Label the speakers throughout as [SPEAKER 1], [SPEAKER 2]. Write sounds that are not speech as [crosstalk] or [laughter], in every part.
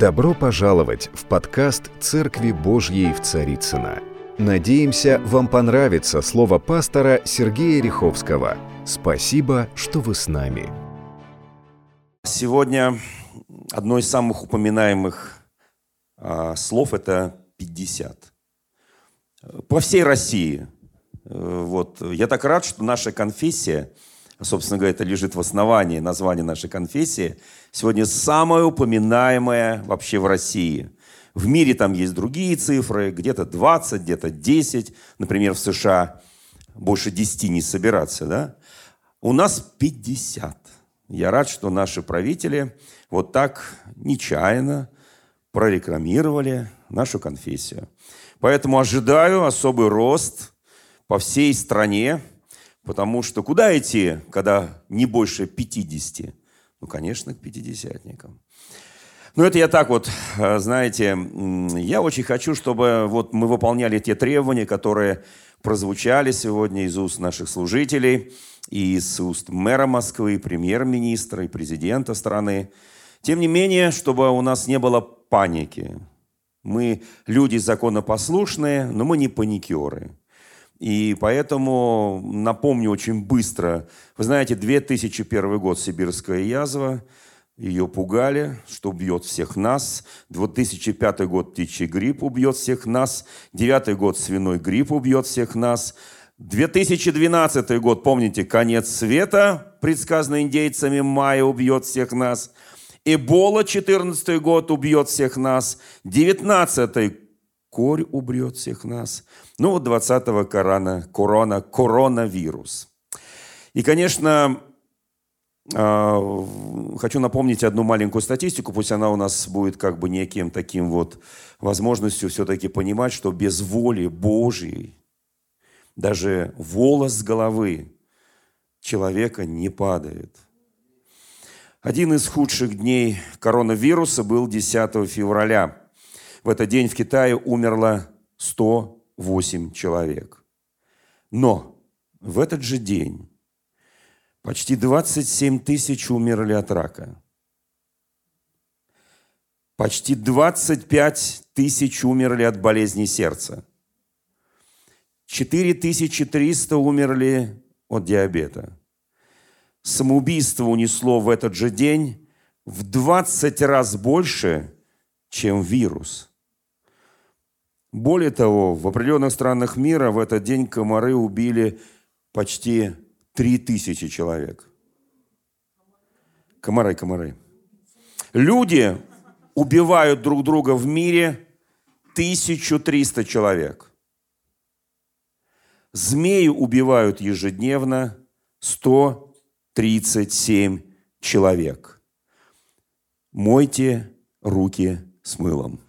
[SPEAKER 1] Добро пожаловать в подкаст «Церкви Божьей в Царицына. Надеемся, вам понравится слово пастора Сергея Риховского. Спасибо, что вы с нами.
[SPEAKER 2] Сегодня одно из самых упоминаемых а, слов – это 50. По всей России. Э, вот. Я так рад, что наша конфессия – собственно говоря, это лежит в основании названия нашей конфессии, сегодня самая упоминаемая вообще в России. В мире там есть другие цифры, где-то 20, где-то 10, например, в США больше 10 не собираться, да? У нас 50. Я рад, что наши правители вот так нечаянно прорекламировали нашу конфессию. Поэтому ожидаю особый рост по всей стране, Потому что куда идти, когда не больше 50? Ну, конечно, к пятидесятникам. Ну, это я так вот, э, знаете, я очень хочу, чтобы вот мы выполняли те требования, которые прозвучали сегодня из уст наших служителей, и из уст мэра Москвы, премьер-министра, и президента страны. Тем не менее, чтобы у нас не было паники. Мы люди законопослушные, но мы не паникеры. И поэтому напомню очень быстро. Вы знаете, 2001 год сибирская язва. Ее пугали, что убьет всех нас. 2005 год птичий грипп убьет всех нас. 2009 год свиной грипп убьет всех нас. 2012 год, помните, конец света, предсказанный индейцами, мая убьет всех нас. Эбола, 14 год, убьет всех нас. 19 корь убьет всех нас. Ну вот 20-го корона, корона, коронавирус. И, конечно, а, хочу напомнить одну маленькую статистику, пусть она у нас будет как бы неким таким вот возможностью все-таки понимать, что без воли Божьей даже волос с головы человека не падает. Один из худших дней коронавируса был 10 февраля – в этот день в Китае умерло 108 человек. Но в этот же день почти 27 тысяч умерли от рака. Почти 25 тысяч умерли от болезни сердца. 4300 умерли от диабета. Самоубийство унесло в этот же день в 20 раз больше, чем вирус – более того, в определенных странах мира в этот день комары убили почти 3000 человек. Комары, комары. Люди убивают друг друга в мире 1300 человек. Змеи убивают ежедневно 137 человек. Мойте руки с мылом.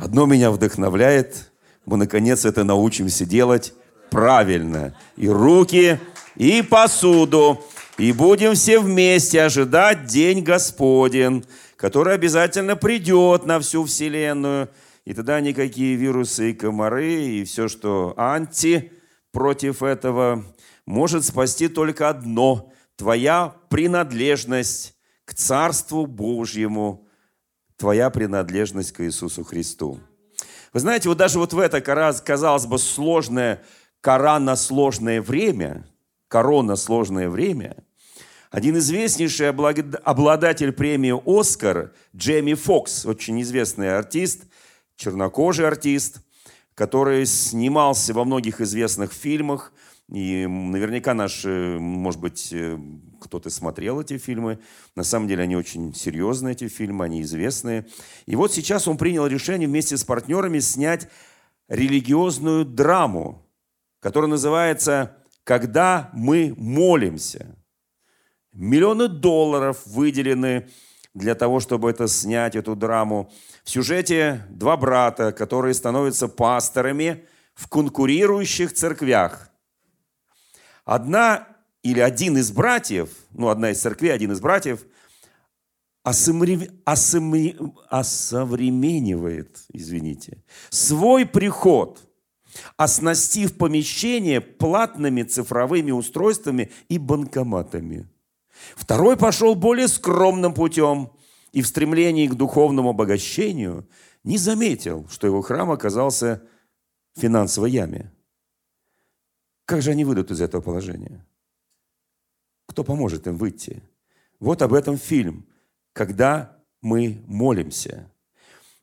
[SPEAKER 2] Одно меня вдохновляет, мы наконец это научимся делать правильно. И руки, и посуду. И будем все вместе ожидать День Господень, который обязательно придет на всю Вселенную. И тогда никакие вирусы и комары, и все, что анти против этого, может спасти только одно – твоя принадлежность к Царству Божьему – твоя принадлежность к Иисусу Христу. Вы знаете, вот даже вот в это, казалось бы, сложное, корона сложное время, корона сложное время, один известнейший обладатель премии «Оскар» Джейми Фокс, очень известный артист, чернокожий артист, который снимался во многих известных фильмах – и наверняка наш, может быть, э, кто-то смотрел эти фильмы. На самом деле они очень серьезные, эти фильмы, они известные. И вот сейчас он принял решение вместе с партнерами снять религиозную драму, которая называется «Когда мы молимся». Миллионы долларов выделены для того, чтобы это снять, эту драму. В сюжете два брата, которые становятся пасторами в конкурирующих церквях. Одна или один из братьев, ну, одна из церквей, один из братьев, осовременивает, извините, свой приход, оснастив помещение платными цифровыми устройствами и банкоматами. Второй пошел более скромным путем и в стремлении к духовному обогащению не заметил, что его храм оказался в финансовой яме. Как же они выйдут из этого положения? Кто поможет им выйти? Вот об этом фильм. Когда мы молимся.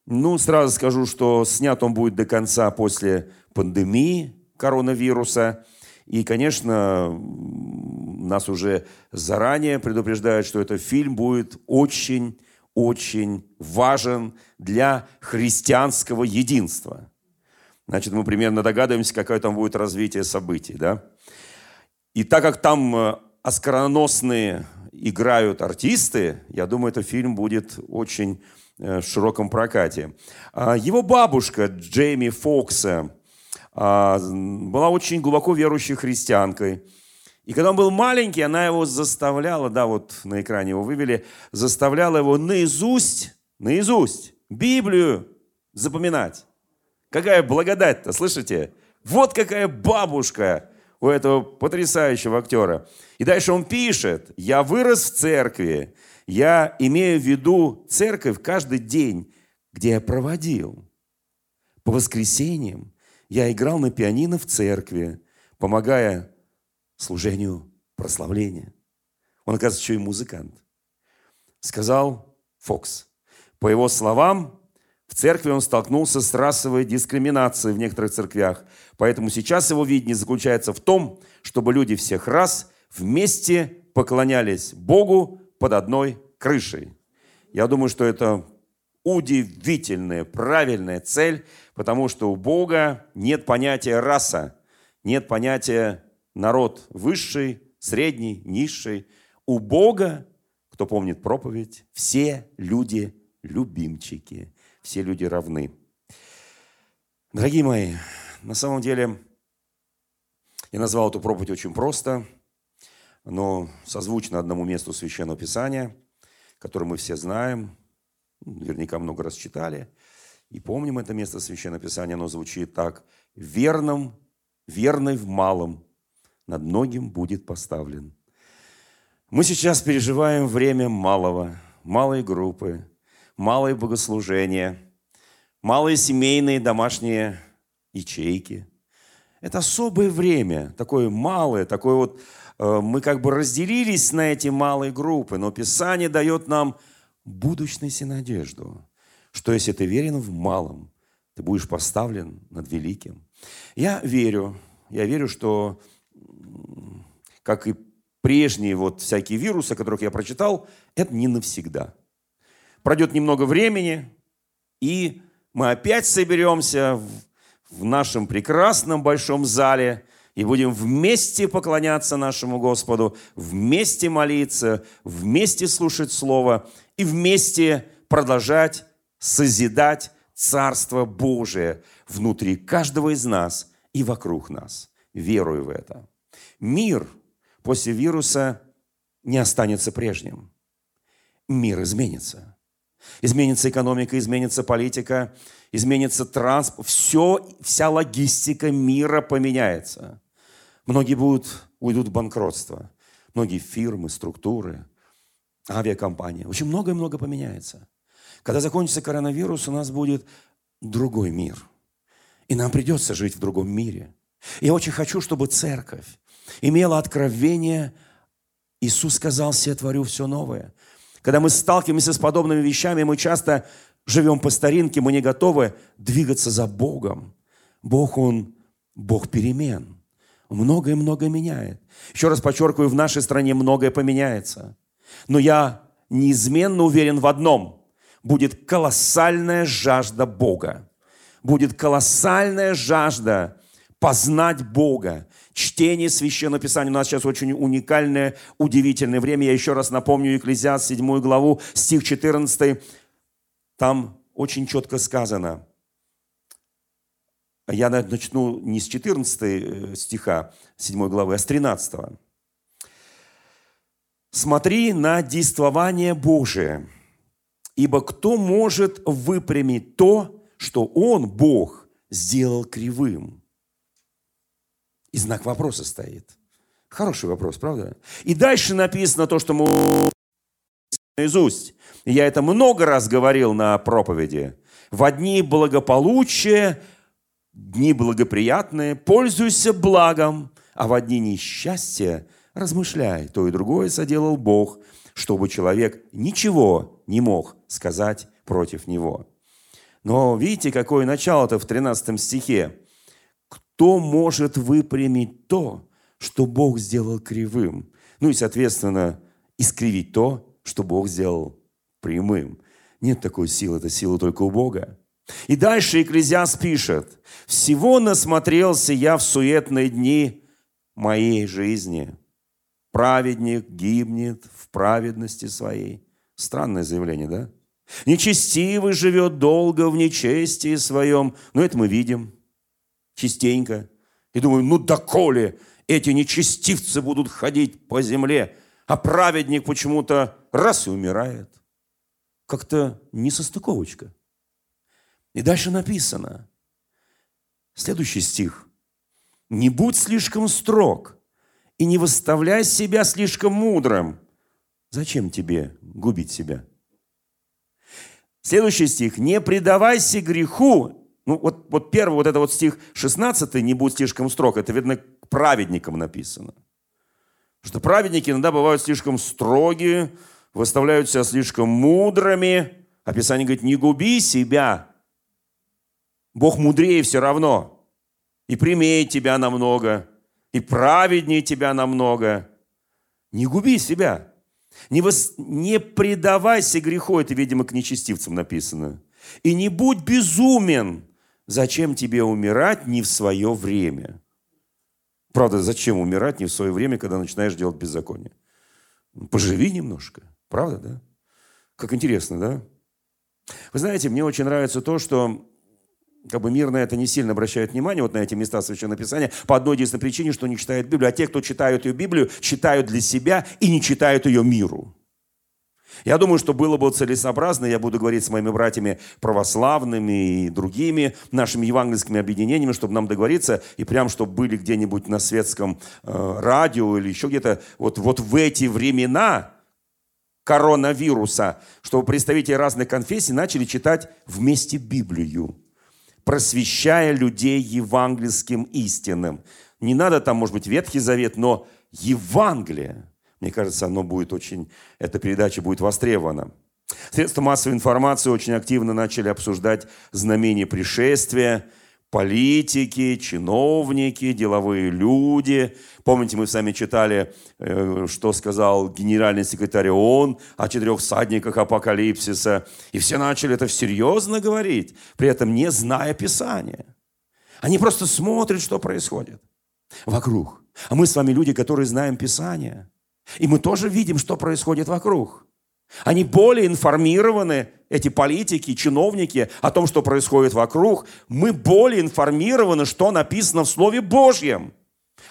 [SPEAKER 2] Ну, сразу скажу, что снят он будет до конца после пандемии коронавируса. И, конечно, нас уже заранее предупреждают, что этот фильм будет очень очень важен для христианского единства. Значит, мы примерно догадываемся, какое там будет развитие событий. Да? И так как там э, оскароносные играют артисты, я думаю, этот фильм будет очень э, в широком прокате. А его бабушка Джейми Фокса а, была очень глубоко верующей христианкой – и когда он был маленький, она его заставляла, да, вот на экране его вывели, заставляла его наизусть, наизусть Библию запоминать. Какая благодать-то, слышите? Вот какая бабушка у этого потрясающего актера. И дальше он пишет, я вырос в церкви, я имею в виду церковь каждый день, где я проводил. По воскресеньям я играл на пианино в церкви, помогая служению прославления. Он, оказывается, еще и музыкант. Сказал Фокс. По его словам, в церкви он столкнулся с расовой дискриминацией в некоторых церквях. Поэтому сейчас его видение заключается в том, чтобы люди всех рас вместе поклонялись Богу под одной крышей. Я думаю, что это удивительная, правильная цель, потому что у Бога нет понятия раса, нет понятия народ высший, средний, низший. У Бога, кто помнит проповедь, все люди любимчики, все люди равны. Дорогие мои, на самом деле я назвал эту проповедь очень просто, но созвучно одному месту Священного Писания, которое мы все знаем, наверняка много раз читали, и помним это место Священного Писания, оно звучит так. «Верным, верный в малом, над многим будет поставлен. Мы сейчас переживаем время малого, малой группы, малые богослужения, малые семейные домашние ячейки. Это особое время, такое малое, такое вот, э, мы как бы разделились на эти малые группы, но Писание дает нам будущность и надежду, что если ты верен в малом, ты будешь поставлен над великим. Я верю, я верю, что как и прежние вот всякие вирусы, о которых я прочитал, это не навсегда. Пройдет немного времени, и мы опять соберемся в, в нашем прекрасном большом зале и будем вместе поклоняться нашему Господу, вместе молиться, вместе слушать Слово и вместе продолжать созидать Царство Божие внутри каждого из нас и вокруг нас. Верую в это. Мир – после вируса не останется прежним. Мир изменится. Изменится экономика, изменится политика, изменится транспорт. Все, вся логистика мира поменяется. Многие будут, уйдут в банкротство. Многие фирмы, структуры, авиакомпании. Очень много-много поменяется. Когда закончится коронавирус, у нас будет другой мир. И нам придется жить в другом мире. Я очень хочу, чтобы церковь имела откровение, Иисус сказал, «Все творю все новое». Когда мы сталкиваемся с подобными вещами, мы часто живем по старинке, мы не готовы двигаться за Богом. Бог, Он Бог перемен. Многое-многое меняет. Еще раз подчеркиваю, в нашей стране многое поменяется. Но я неизменно уверен в одном. Будет колоссальная жажда Бога. Будет колоссальная жажда познать Бога чтение Священного Писания. У нас сейчас очень уникальное, удивительное время. Я еще раз напомню Екклезиаст 7 главу, стих 14. Там очень четко сказано. Я начну не с 14 э, стиха 7 главы, а с 13. «Смотри на действование Божие, ибо кто может выпрямить то, что Он, Бог, сделал кривым?» И знак вопроса стоит. Хороший вопрос, правда? И дальше написано то, что мы наизусть. Я это много раз говорил на проповеди. В дни благополучия, дни благоприятные, пользуйся благом, а в дни несчастья размышляй. То и другое соделал Бог, чтобы человек ничего не мог сказать против него. Но видите, какое начало-то в 13 стихе. Кто может выпрямить то, что Бог сделал кривым? Ну и, соответственно, искривить то, что Бог сделал прямым. Нет такой силы, это сила только у Бога. И дальше Экклезиас пишет, «Всего насмотрелся я в суетные дни моей жизни. Праведник гибнет в праведности своей». Странное заявление, да? Нечестивый живет долго в нечестии своем. Но это мы видим частенько. И думаю, ну доколе эти нечестивцы будут ходить по земле, а праведник почему-то раз и умирает. Как-то несостыковочка. И дальше написано, следующий стих. «Не будь слишком строг и не выставляй себя слишком мудрым». Зачем тебе губить себя? Следующий стих. «Не предавайся греху». Ну, вот, вот первый, вот это вот стих 16, «Не будь слишком строг», это, видно, к праведникам написано. Что праведники иногда бывают слишком строгие, выставляют себя слишком мудрыми. Описание говорит, не губи себя. Бог мудрее все равно. И прямее тебя намного, и праведнее тебя намного. Не губи себя. Не, вос... не предавайся греху, это, видимо, к нечестивцам написано. И не будь безумен. Зачем тебе умирать не в свое время? Правда, зачем умирать не в свое время, когда начинаешь делать беззаконие? Поживи немножко. Правда, да? Как интересно, да? Вы знаете, мне очень нравится то, что как бы мир на это не сильно обращает внимание, вот на эти места Священного Писания, по одной единственной причине, что не читают Библию. А те, кто читают ее Библию, читают для себя и не читают ее миру. Я думаю, что было бы целесообразно, я буду говорить с моими братьями православными и другими нашими евангельскими объединениями, чтобы нам договориться, и прям, чтобы были где-нибудь на светском э, радио или еще где-то, вот, вот в эти времена коронавируса, чтобы представители разных конфессий начали читать вместе Библию просвещая людей евангельским истинным. Не надо там, может быть, Ветхий Завет, но Евангелие. Мне кажется, оно будет очень, эта передача будет востребована. Средства массовой информации очень активно начали обсуждать знамение пришествия, политики, чиновники, деловые люди. Помните, мы с вами читали, э, что сказал генеральный секретарь ООН о четырех всадниках апокалипсиса. И все начали это серьезно говорить, при этом не зная Писания. Они просто смотрят, что происходит вокруг. А мы с вами люди, которые знаем Писание. И мы тоже видим, что происходит вокруг. Они более информированы, эти политики, чиновники, о том, что происходит вокруг. Мы более информированы, что написано в Слове Божьем.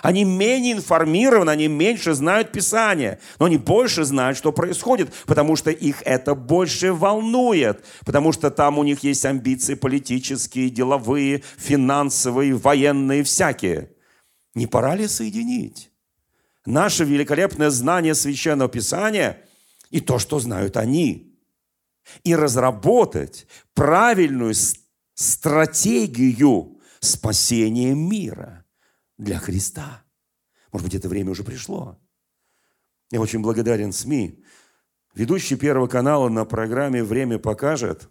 [SPEAKER 2] Они менее информированы, они меньше знают Писание, но они больше знают, что происходит, потому что их это больше волнует, потому что там у них есть амбиции политические, деловые, финансовые, военные, всякие. Не пора ли соединить наше великолепное знание Священного Писания – и то, что знают они. И разработать правильную стратегию спасения мира для Христа. Может быть, это время уже пришло. Я очень благодарен СМИ. Ведущий Первого канала на программе «Время покажет».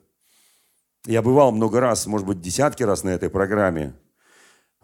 [SPEAKER 2] Я бывал много раз, может быть, десятки раз на этой программе.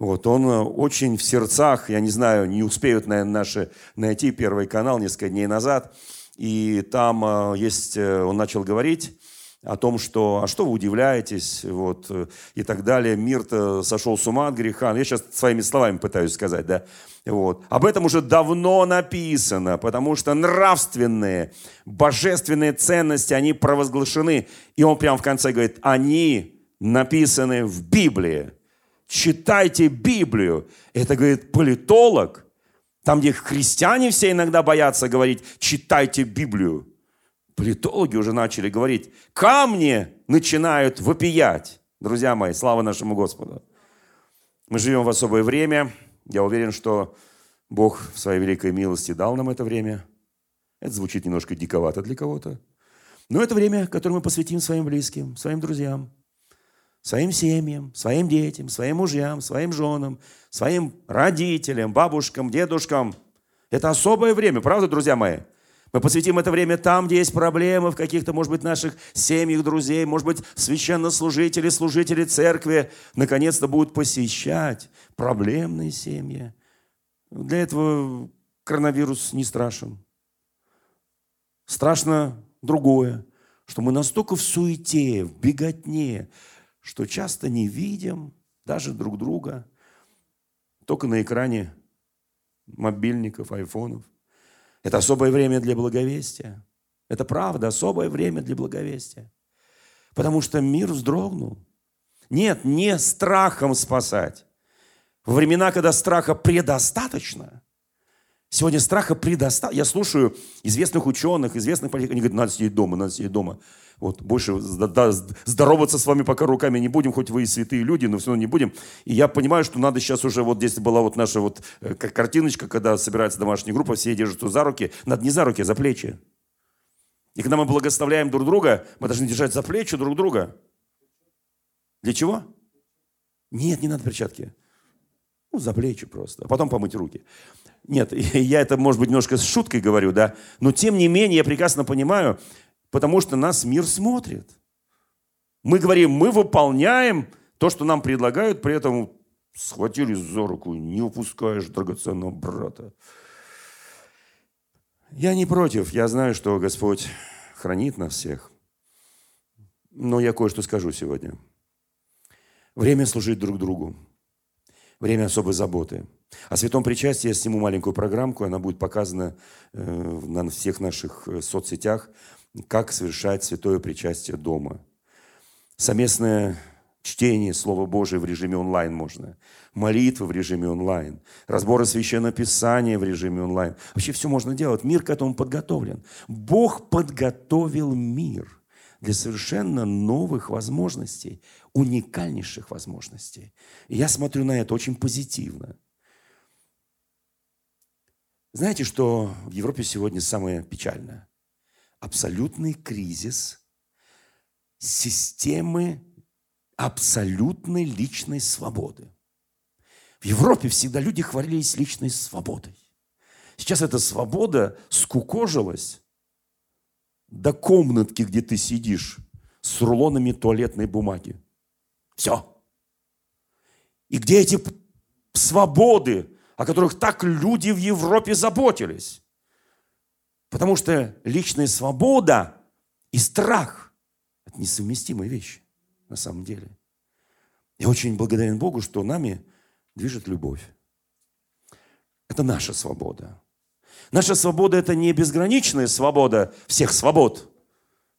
[SPEAKER 2] Вот, он э, очень в сердцах, я не знаю, не успеют, наверное, наши найти Первый канал несколько дней назад – и там э, есть, э, он начал говорить о том, что, а что вы удивляетесь, вот, и так далее. Мир-то сошел с ума от греха. Я сейчас своими словами пытаюсь сказать, да. Вот. Об этом уже давно написано, потому что нравственные, божественные ценности, они провозглашены. И он прямо в конце говорит, они написаны в Библии. Читайте Библию. Это, говорит, политолог – там, где христиане все иногда боятся говорить, читайте Библию. Политологи уже начали говорить, камни начинают вопиять. Друзья мои, слава нашему Господу. Мы живем в особое время. Я уверен, что Бог в своей великой милости дал нам это время. Это звучит немножко диковато для кого-то. Но это время, которое мы посвятим своим близким, своим друзьям, своим семьям, своим детям, своим мужьям, своим женам, своим родителям, бабушкам, дедушкам. Это особое время, правда, друзья мои? Мы посвятим это время там, где есть проблемы в каких-то, может быть, наших семьях, друзей, может быть, священнослужители, служители церкви наконец-то будут посещать проблемные семьи. Для этого коронавирус не страшен. Страшно другое, что мы настолько в суете, в беготне, что часто не видим даже друг друга, только на экране мобильников, айфонов. Это особое время для благовестия. Это правда, особое время для благовестия. Потому что мир вздрогнул. Нет, не страхом спасать. Во времена, когда страха предостаточно, сегодня страха предостаточно. Я слушаю известных ученых, известных политиков, они говорят, надо сидеть дома, надо сидеть дома. Вот, больше здороваться с вами пока руками не будем, хоть вы и святые люди, но все равно не будем. И я понимаю, что надо сейчас уже, вот здесь была вот наша вот э, картиночка, когда собирается домашняя группа, все держатся за руки. Надо не за руки, а за плечи. И когда мы благословляем друг друга, мы должны держать за плечи друг друга. Для чего? Нет, не надо перчатки. Ну, за плечи просто. А потом помыть руки. Нет, [laughs] я это, может быть, немножко с шуткой говорю, да. Но, тем не менее, я прекрасно понимаю, потому что нас мир смотрит. Мы говорим, мы выполняем то, что нам предлагают, при этом схватили за руку, не упускаешь драгоценного брата. Я не против, я знаю, что Господь хранит нас всех. Но я кое-что скажу сегодня. Время служить друг другу. Время особой заботы. О святом причастии я сниму маленькую программку, она будет показана э, на всех наших э, соцсетях как совершать святое причастие дома. Совместное чтение Слова Божия в режиме онлайн можно, молитвы в режиме онлайн, разборы Священного Писания в режиме онлайн. Вообще все можно делать. Мир к этому подготовлен. Бог подготовил мир для совершенно новых возможностей, уникальнейших возможностей. И я смотрю на это очень позитивно. Знаете, что в Европе сегодня самое печальное? Абсолютный кризис системы абсолютной личной свободы. В Европе всегда люди хвалились личной свободой. Сейчас эта свобода скукожилась до комнатки, где ты сидишь с рулонами туалетной бумаги. Все. И где эти свободы, о которых так люди в Европе заботились? Потому что личная свобода и страх – это несовместимые вещи на самом деле. Я очень благодарен Богу, что нами движет любовь. Это наша свобода. Наша свобода – это не безграничная свобода всех свобод,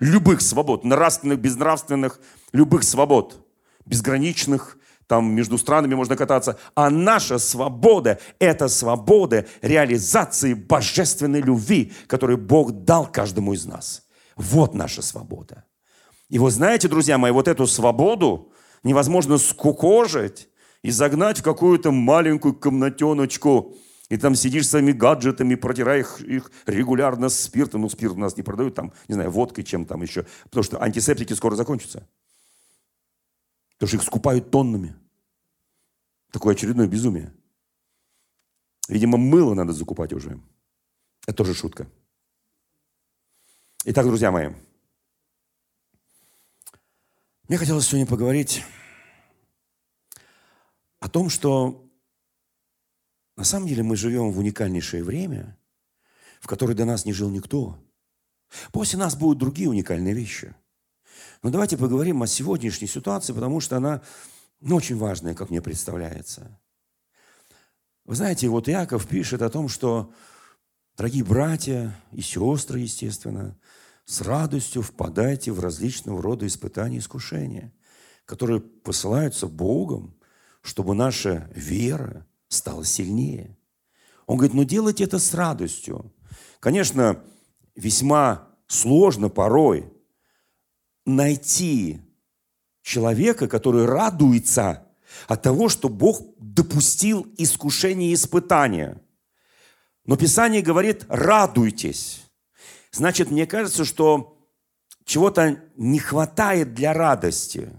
[SPEAKER 2] любых свобод, нравственных, безнравственных, любых свобод, безграничных, там между странами можно кататься. А наша свобода – это свобода реализации божественной любви, которую Бог дал каждому из нас. Вот наша свобода. И вы знаете, друзья мои, вот эту свободу невозможно скукожить и загнать в какую-то маленькую комнатеночку, и там сидишь своими гаджетами, протираешь их регулярно спиртом. Ну, спирт у нас не продают, там, не знаю, водкой, чем там еще. Потому что антисептики скоро закончатся. Потому что их скупают тоннами. Такое очередное безумие. Видимо, мыло надо закупать уже. Это тоже шутка. Итак, друзья мои, мне хотелось сегодня поговорить о том, что на самом деле мы живем в уникальнейшее время, в которое до нас не жил никто. После нас будут другие уникальные вещи. Но давайте поговорим о сегодняшней ситуации, потому что она ну, очень важное, как мне представляется. Вы знаете, вот Иаков пишет о том, что, дорогие братья и сестры, естественно, с радостью впадайте в различного рода испытания и искушения, которые посылаются Богом, чтобы наша вера стала сильнее. Он говорит, ну делайте это с радостью. Конечно, весьма сложно порой найти человека, который радуется от того, что Бог допустил искушение и испытания. Но Писание говорит, радуйтесь. Значит, мне кажется, что чего-то не хватает для радости.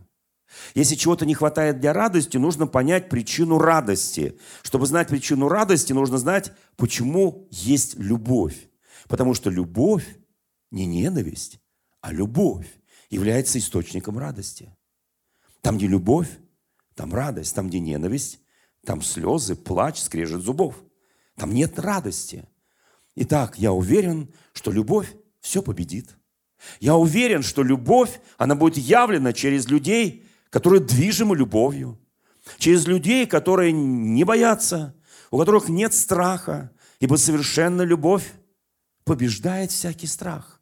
[SPEAKER 2] Если чего-то не хватает для радости, нужно понять причину радости. Чтобы знать причину радости, нужно знать, почему есть любовь. Потому что любовь не ненависть, а любовь является источником радости. Там, где любовь, там радость. Там, где ненависть, там слезы, плач, скрежет зубов. Там нет радости. Итак, я уверен, что любовь все победит. Я уверен, что любовь, она будет явлена через людей, которые движимы любовью. Через людей, которые не боятся, у которых нет страха, ибо совершенная любовь побеждает всякий страх.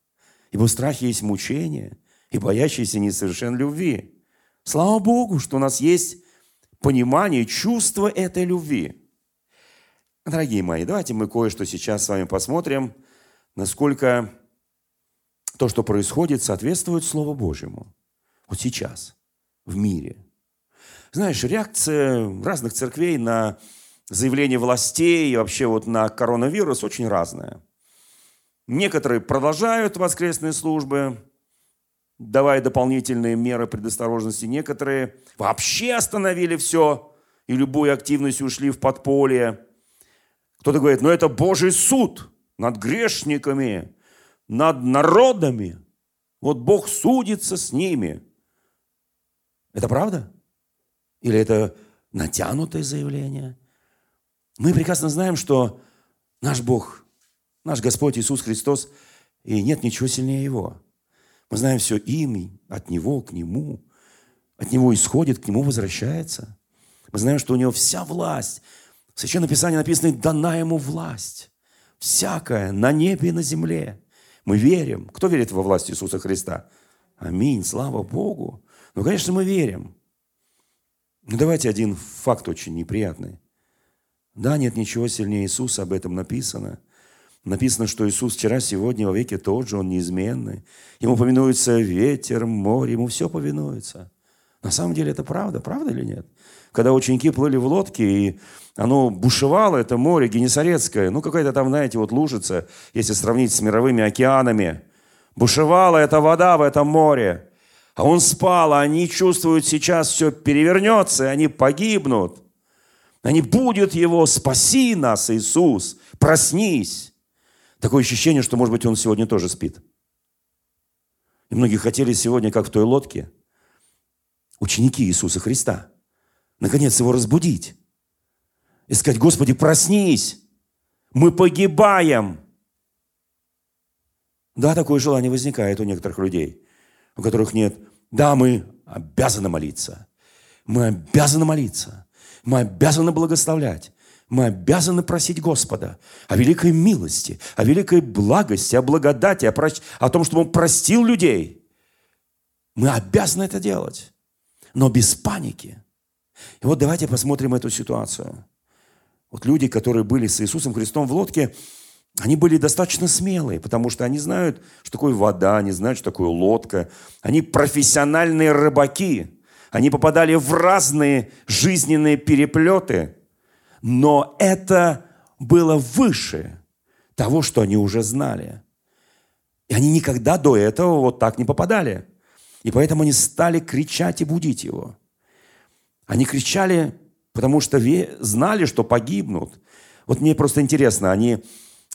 [SPEAKER 2] Ибо в страхе есть мучение, и боящийся несовершен любви. Слава Богу, что у нас есть понимание, чувство этой любви. Дорогие мои, давайте мы кое-что сейчас с вами посмотрим, насколько то, что происходит, соответствует Слову Божьему. Вот сейчас, в мире. Знаешь, реакция разных церквей на заявление властей и вообще вот на коронавирус очень разная. Некоторые продолжают воскресные службы, давая дополнительные меры предосторожности. Некоторые вообще остановили все и любую активность ушли в подполье. Кто-то говорит, ну это Божий суд над грешниками, над народами. Вот Бог судится с ними. Это правда? Или это натянутое заявление? Мы прекрасно знаем, что наш Бог, наш Господь Иисус Христос, и нет ничего сильнее Его – мы знаем все им, от Него к Нему. От Него исходит, к Нему возвращается. Мы знаем, что у Него вся власть. В Священном Писании написано, дана Ему власть. Всякая, на небе и на земле. Мы верим. Кто верит во власть Иисуса Христа? Аминь, слава Богу. Ну, конечно, мы верим. Но давайте один факт очень неприятный. Да, нет ничего сильнее Иисуса, об этом написано – Написано, что Иисус вчера, сегодня, во веки тот же, Он неизменный. Ему повинуется ветер, море, Ему все повинуется. На самом деле это правда, правда или нет? Когда ученики плыли в лодке, и оно бушевало, это море Генесарецкое, ну какая-то там, знаете, вот лужица, если сравнить с мировыми океанами. Бушевала эта вода в этом море. А он спал, а они чувствуют, сейчас все перевернется, и они погибнут. Они будут его, спаси нас, Иисус, проснись. Такое ощущение, что, может быть, он сегодня тоже спит. И многие хотели сегодня, как в той лодке, ученики Иисуса Христа, наконец его разбудить. И сказать, Господи, проснись, мы погибаем. Да, такое желание возникает у некоторых людей, у которых нет. Да, мы обязаны молиться. Мы обязаны молиться. Мы обязаны благословлять. Мы обязаны просить Господа о великой милости, о великой благости, о благодати, о, прощ... о том, чтобы Он простил людей. Мы обязаны это делать, но без паники. И вот давайте посмотрим эту ситуацию. Вот люди, которые были с Иисусом Христом в лодке, они были достаточно смелые, потому что они знают, что такое вода, они знают, что такое лодка. Они профессиональные рыбаки. Они попадали в разные жизненные переплеты – но это было выше того, что они уже знали. И они никогда до этого вот так не попадали. И поэтому они стали кричать и будить его. Они кричали, потому что знали, что погибнут. Вот мне просто интересно, они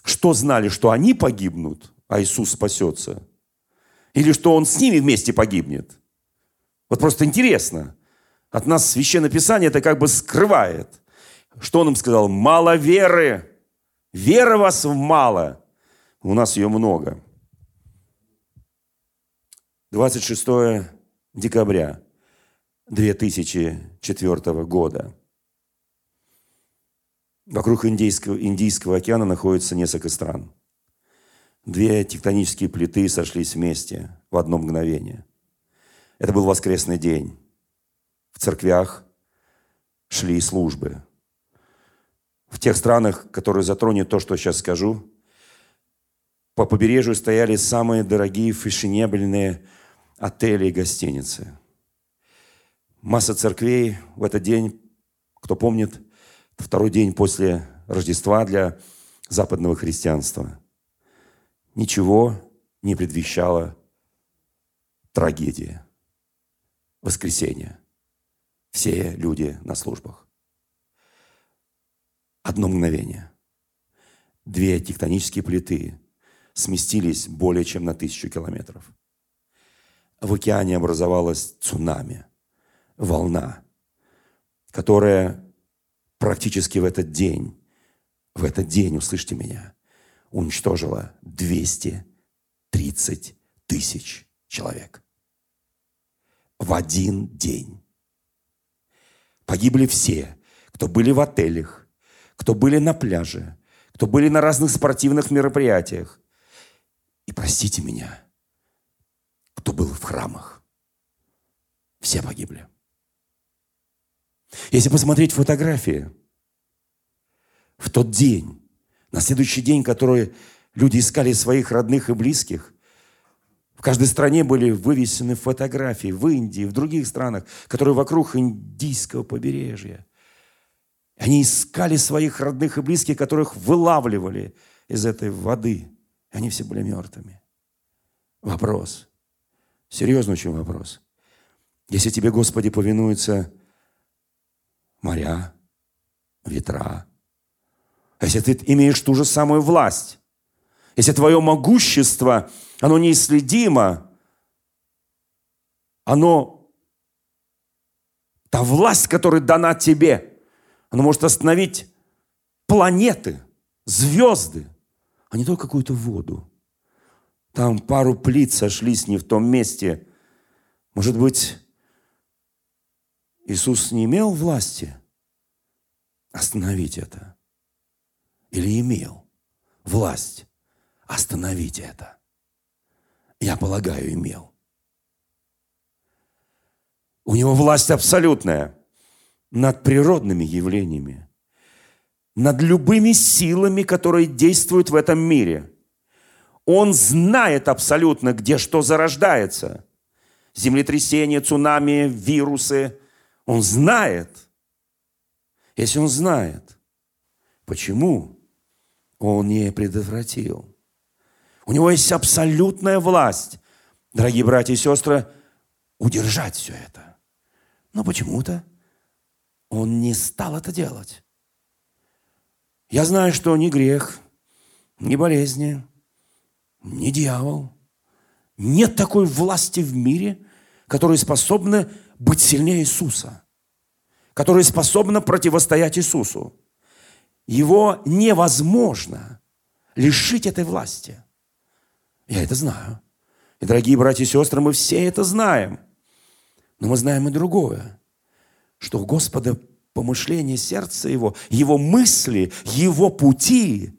[SPEAKER 2] что знали, что они погибнут, а Иисус спасется? Или что Он с ними вместе погибнет? Вот просто интересно. От нас Священное Писание это как бы скрывает – что он им сказал? Мало веры. Вера вас мало. У нас ее много. 26 декабря 2004 года. Вокруг Индийского, Индийского океана находится несколько стран. Две тектонические плиты сошлись вместе в одно мгновение. Это был воскресный день. В церквях шли службы в тех странах, которые затронет то, что сейчас скажу, по побережью стояли самые дорогие фешенебельные отели и гостиницы. Масса церквей в этот день, кто помнит, второй день после Рождества для западного христианства. Ничего не предвещало трагедия. Воскресенье. Все люди на службах. Одно мгновение. Две тектонические плиты сместились более чем на тысячу километров. В океане образовалась цунами, волна, которая практически в этот день, в этот день, услышьте меня, уничтожила 230 тысяч человек. В один день. Погибли все, кто были в отелях, кто были на пляже, кто были на разных спортивных мероприятиях. И простите меня, кто был в храмах. Все погибли. Если посмотреть фотографии, в тот день, на следующий день, который люди искали своих родных и близких, в каждой стране были вывесены фотографии, в Индии, в других странах, которые вокруг индийского побережья. Они искали своих родных и близких, которых вылавливали из этой воды. Они все были мертвыми. Вопрос. Серьезный очень вопрос. Если тебе, Господи, повинуются моря, ветра, если ты имеешь ту же самую власть, если твое могущество, оно неисследимо, оно, та власть, которая дана тебе, она может остановить планеты, звезды, а не только какую-то воду. Там пару плит сошлись не в том месте. Может быть, Иисус не имел власти остановить это? Или имел власть остановить это? Я полагаю, имел. У него власть абсолютная над природными явлениями, над любыми силами, которые действуют в этом мире. Он знает абсолютно, где что зарождается. Землетрясения, цунами, вирусы. Он знает. Если он знает, почему он не предотвратил? У него есть абсолютная власть, дорогие братья и сестры, удержать все это. Но почему-то он не стал это делать. Я знаю, что ни грех, ни болезни, ни дьявол. Нет такой власти в мире, которая способна быть сильнее Иисуса, которая способна противостоять Иисусу. Его невозможно лишить этой власти. Я это знаю. И, дорогие братья и сестры, мы все это знаем. Но мы знаем и другое, что у Господа помышление сердца Его, Его мысли, Его пути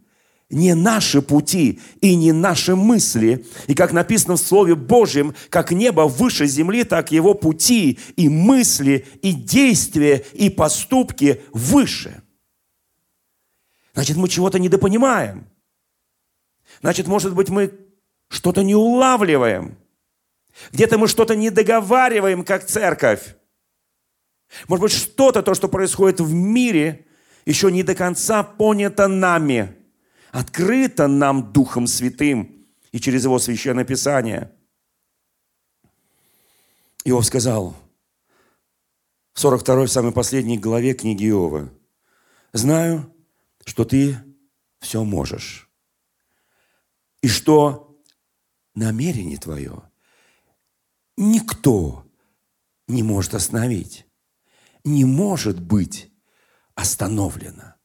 [SPEAKER 2] не наши пути и не наши мысли. И как написано в Слове Божьем, как небо выше земли, так Его пути и мысли, и действия, и поступки выше – Значит, мы чего-то недопонимаем. Значит, может быть, мы что-то не улавливаем. Где-то мы что-то не договариваем, как церковь. Может быть, что-то, то, что происходит в мире, еще не до конца понято нами, открыто нам Духом Святым и через Его Священное Писание. Иов сказал в 42 самой последней главе книги Иова, «Знаю, что ты все можешь. И что намерение твое никто не может остановить, не может быть остановлено.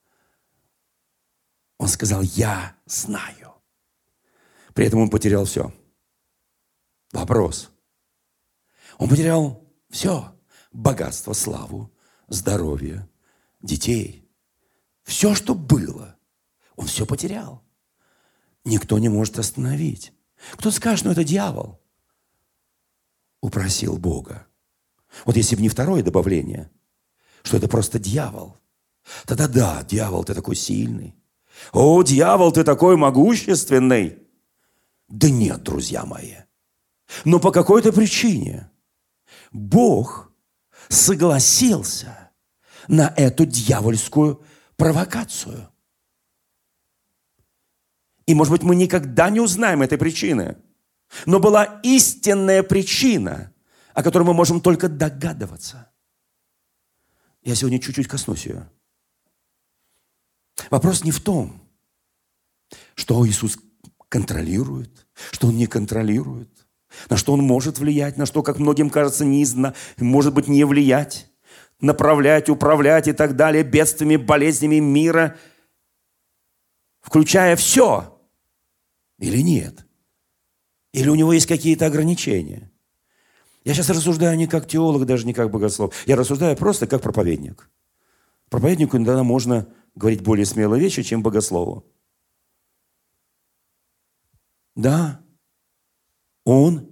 [SPEAKER 2] Он сказал, я знаю. При этом он потерял все. Вопрос. Он потерял все. Богатство, славу, здоровье, детей – все, что было, он все потерял. Никто не может остановить. Кто скажет, ну это дьявол. Упросил Бога. Вот если бы не второе добавление, что это просто дьявол, тогда да, дьявол, ты такой сильный. О, дьявол, ты такой могущественный. Да нет, друзья мои. Но по какой-то причине Бог согласился на эту дьявольскую провокацию. И, может быть, мы никогда не узнаем этой причины. Но была истинная причина, о которой мы можем только догадываться. Я сегодня чуть-чуть коснусь ее. Вопрос не в том, что Иисус контролирует, что Он не контролирует, на что Он может влиять, на что, как многим кажется, не может быть, не влиять, направлять, управлять и так далее, бедствиями, болезнями мира, включая все. Или нет? Или у него есть какие-то ограничения? Я сейчас рассуждаю не как теолог, даже не как богослов. Я рассуждаю просто как проповедник. Проповеднику иногда можно говорить более смелые вещи, чем богослову. Да, он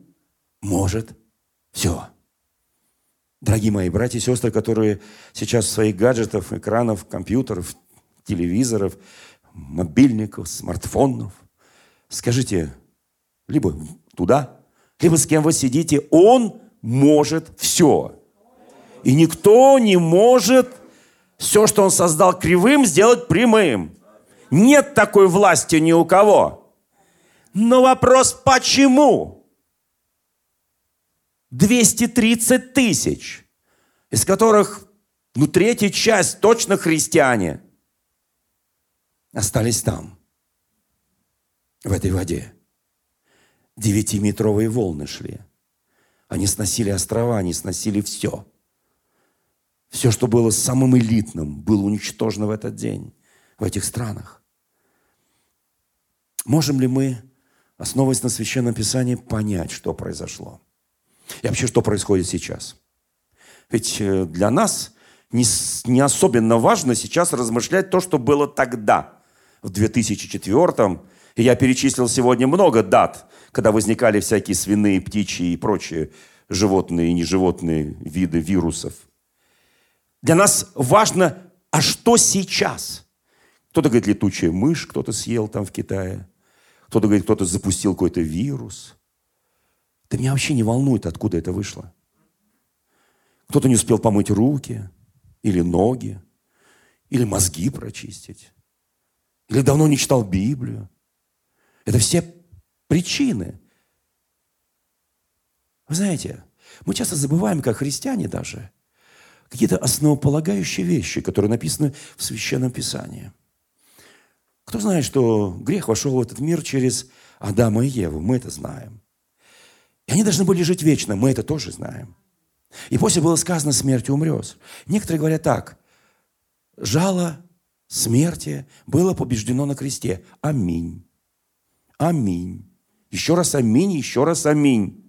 [SPEAKER 2] может все. Дорогие мои братья и сестры, которые сейчас своих гаджетов, экранов, компьютеров, телевизоров, мобильников, смартфонов, скажите, либо туда, либо с кем вы сидите, он может все. И никто не может все, что он создал кривым, сделать прямым. Нет такой власти ни у кого. Но вопрос, почему? 230 тысяч, из которых, ну, третья часть точно христиане, остались там, в этой воде. Девятиметровые волны шли. Они сносили острова, они сносили все. Все, что было самым элитным, было уничтожено в этот день, в этих странах. Можем ли мы, основываясь на Священном Писании, понять, что произошло? И вообще, что происходит сейчас? Ведь э, для нас не, не особенно важно сейчас размышлять то, что было тогда, в 2004 и я перечислил сегодня много дат, когда возникали всякие свиные, птичьи и прочие животные и неживотные виды вирусов. Для нас важно, а что сейчас? Кто-то говорит, летучая мышь кто-то съел там в Китае. Кто-то говорит, кто-то запустил какой-то вирус. Да меня вообще не волнует, откуда это вышло. Кто-то не успел помыть руки или ноги, или мозги прочистить, или давно не читал Библию. Это все причины. Вы знаете, мы часто забываем, как христиане даже, какие-то основополагающие вещи, которые написаны в Священном Писании. Кто знает, что грех вошел в этот мир через Адама и Еву? Мы это знаем. И они должны были жить вечно, мы это тоже знаем. И после было сказано, смертью умрет. Некоторые говорят так, жало смерти было побеждено на кресте. Аминь. Аминь. Еще раз аминь, еще раз аминь.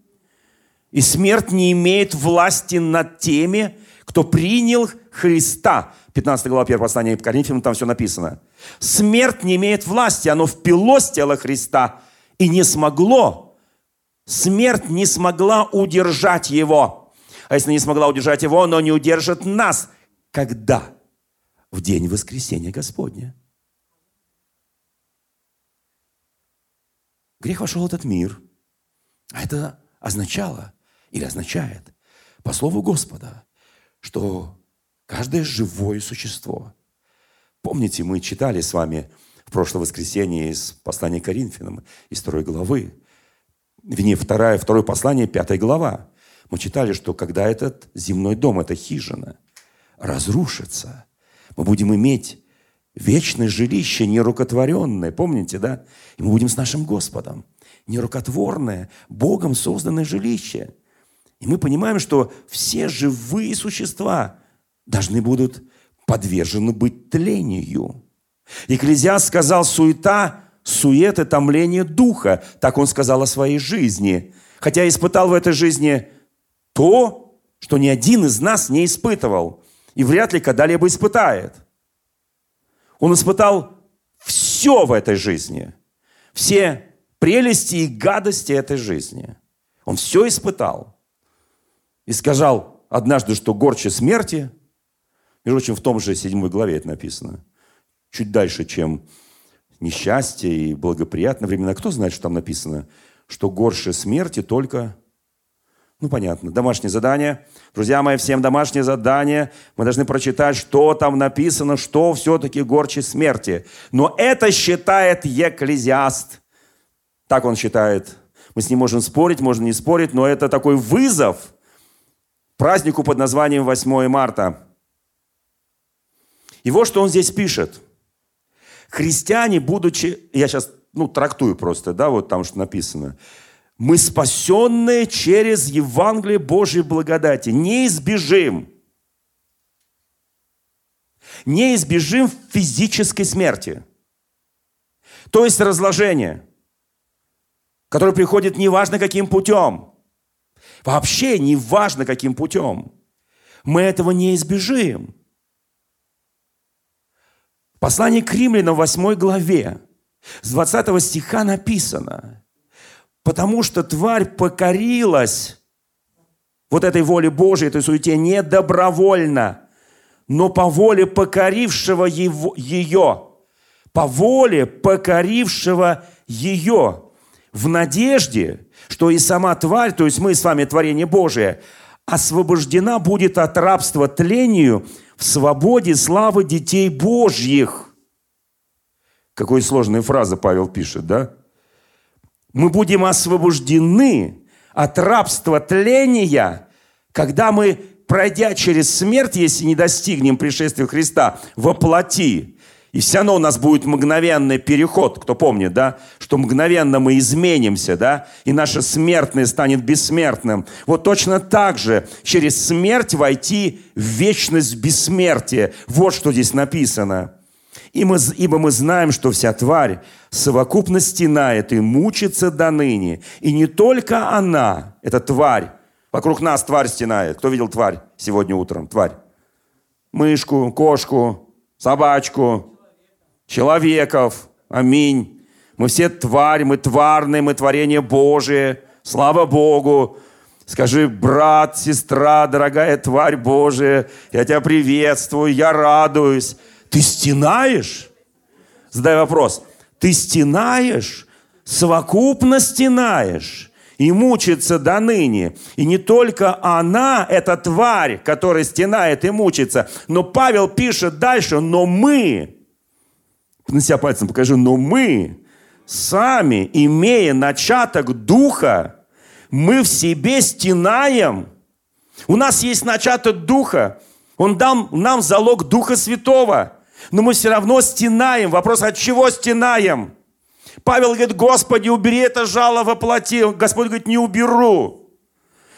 [SPEAKER 2] И смерть не имеет власти над теми, кто принял Христа. 15 глава 1 послания к Коринфянам, там все написано. Смерть не имеет власти, оно впилось тело Христа и не смогло. Смерть не смогла удержать его. А если не смогла удержать его, оно не удержит нас. Когда? В день воскресения Господня. Грех вошел в этот мир. А это означало или означает, по слову Господа, что каждое живое существо. Помните, мы читали с вами в прошлое воскресенье из послания Коринфянам, из второй главы. Вернее, второе, второе послание, пятая глава. Мы читали, что когда этот земной дом, эта хижина, разрушится, мы будем иметь Вечное жилище нерукотворенное, помните, да? И мы будем с нашим Господом. Нерукотворное, Богом созданное жилище. И мы понимаем, что все живые существа должны будут подвержены быть тлению. Экклезиаст сказал, суета, сует и томление духа. Так он сказал о своей жизни. Хотя испытал в этой жизни то, что ни один из нас не испытывал. И вряд ли когда-либо испытает – он испытал все в этой жизни. Все прелести и гадости этой жизни. Он все испытал. И сказал однажды, что горче смерти, между прочим, в том же седьмой главе это написано, чуть дальше, чем несчастье и благоприятные времена. Кто знает, что там написано? Что горше смерти только ну, понятно. Домашнее задание. Друзья мои, всем домашнее задание. Мы должны прочитать, что там написано, что все-таки горче смерти. Но это считает Екклезиаст. Так он считает. Мы с ним можем спорить, можно не спорить, но это такой вызов празднику под названием 8 марта. И вот что он здесь пишет. Христиане, будучи... Я сейчас ну, трактую просто, да, вот там что написано. Мы спасенные через Евангелие Божьей благодати. Не избежим. Не избежим физической смерти. То есть разложение, которое приходит неважно каким путем. Вообще неважно каким путем. Мы этого не избежим. Послание к римлянам в 8 главе с 20 стиха написано, потому что тварь покорилась вот этой воле Божией, этой суете, не добровольно, но по воле покорившего его, ее, по воле покорившего ее, в надежде, что и сама тварь, то есть мы с вами творение Божие, освобождена будет от рабства тлению в свободе славы детей Божьих – какой сложная фраза Павел пишет, да? Мы будем освобождены от рабства тления, когда мы, пройдя через смерть, если не достигнем пришествия Христа, воплоти, и все равно у нас будет мгновенный переход, кто помнит, да, что мгновенно мы изменимся, да, и наше смертное станет бессмертным. Вот точно так же через смерть войти в вечность бессмертия. Вот что здесь написано. И мы, ибо мы знаем, что вся тварь совокупно стенает и мучится до ныне. И не только она, эта тварь, вокруг нас тварь стенает. Кто видел тварь сегодня утром? Тварь. Мышку, кошку, собачку, человеков. Аминь. Мы все тварь, мы тварные, мы творение Божие. Слава Богу. Скажи, брат, сестра, дорогая тварь Божия, я тебя приветствую, я радуюсь. Ты стенаешь? Задай вопрос. Ты стенаешь? Совокупно стенаешь? И мучится до ныне. И не только она, эта тварь, которая стенает и мучится, но Павел пишет дальше, но мы, на себя пальцем покажи, но мы сами, имея начаток духа, мы в себе стенаем. У нас есть начаток духа. Он дал нам залог Духа Святого. Но мы все равно стенаем. Вопрос, от чего стенаем? Павел говорит, Господи, убери это жало воплоти. Господь говорит, не уберу.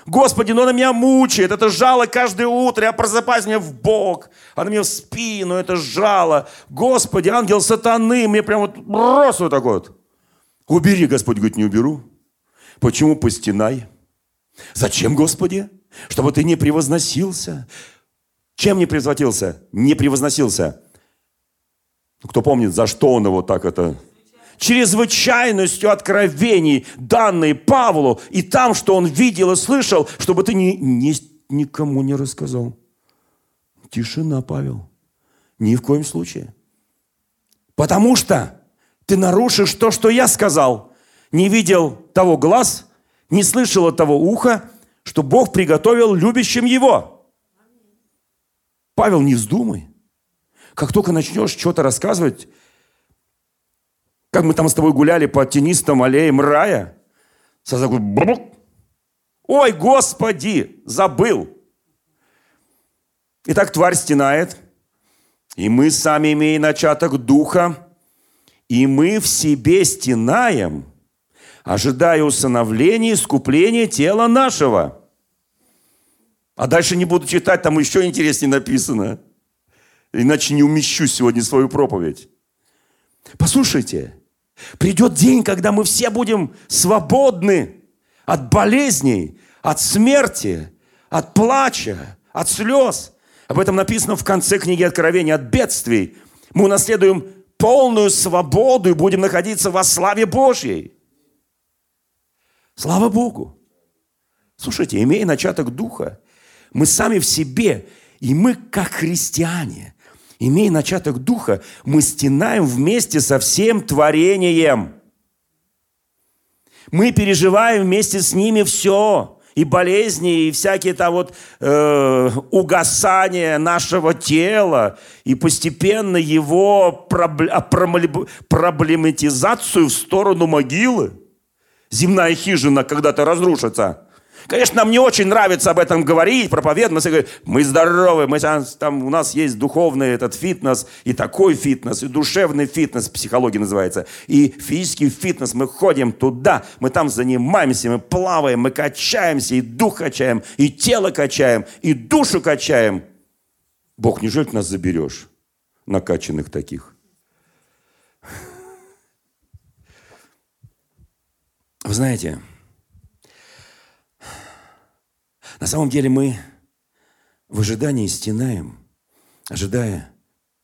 [SPEAKER 2] Господи, но она меня мучает, это жало каждое утро, я просыпаюсь, мне в бок, она мне в спину, это жало. Господи, ангел сатаны, мне прям вот брос вот такой вот. Убери, Господь говорит, не уберу. Почему постенай? Зачем, Господи? Чтобы ты не превозносился. Чем не превозносился? Не превозносился. Кто помнит, за что он его так это... Чрезвычайностью откровений, данные Павлу, и там, что он видел и слышал, чтобы ты ни, ни, никому не рассказал. Тишина, Павел. Ни в коем случае. Потому что ты нарушишь то, что я сказал. Не видел того глаз, не слышал того уха, что Бог приготовил любящим его. Павел, не вздумай. Как только начнешь что-то рассказывать, как мы там с тобой гуляли по тенистым аллеям рая, сразу такой, ой, Господи, забыл. И так тварь стенает, и мы сами имеем начаток духа, и мы в себе стенаем, ожидая усыновления и искупления тела нашего. А дальше не буду читать, там еще интереснее написано – Иначе не умещу сегодня свою проповедь. Послушайте, придет день, когда мы все будем свободны от болезней, от смерти, от плача, от слез. Об этом написано в конце книги Откровения, от бедствий. Мы унаследуем полную свободу и будем находиться во славе Божьей. Слава Богу! Слушайте, имея начаток Духа, мы сами в себе, и мы, как христиане, имея начаток духа, мы стенаем вместе со всем творением. Мы переживаем вместе с ними все, и болезни, и всякие там вот э, угасания нашего тела, и постепенно его проблематизацию в сторону могилы. земная хижина когда-то разрушится. Конечно, нам не очень нравится об этом говорить, проповедовать. Мы говорим, мы здоровы, мы там, у нас есть духовный этот фитнес, и такой фитнес, и душевный фитнес, психология называется, и физический фитнес. Мы ходим туда, мы там занимаемся, мы плаваем, мы качаемся, и дух качаем, и тело качаем, и душу качаем. Бог, неужели ты нас заберешь, накачанных таких? Вы знаете, на самом деле мы в ожидании стенаем, ожидая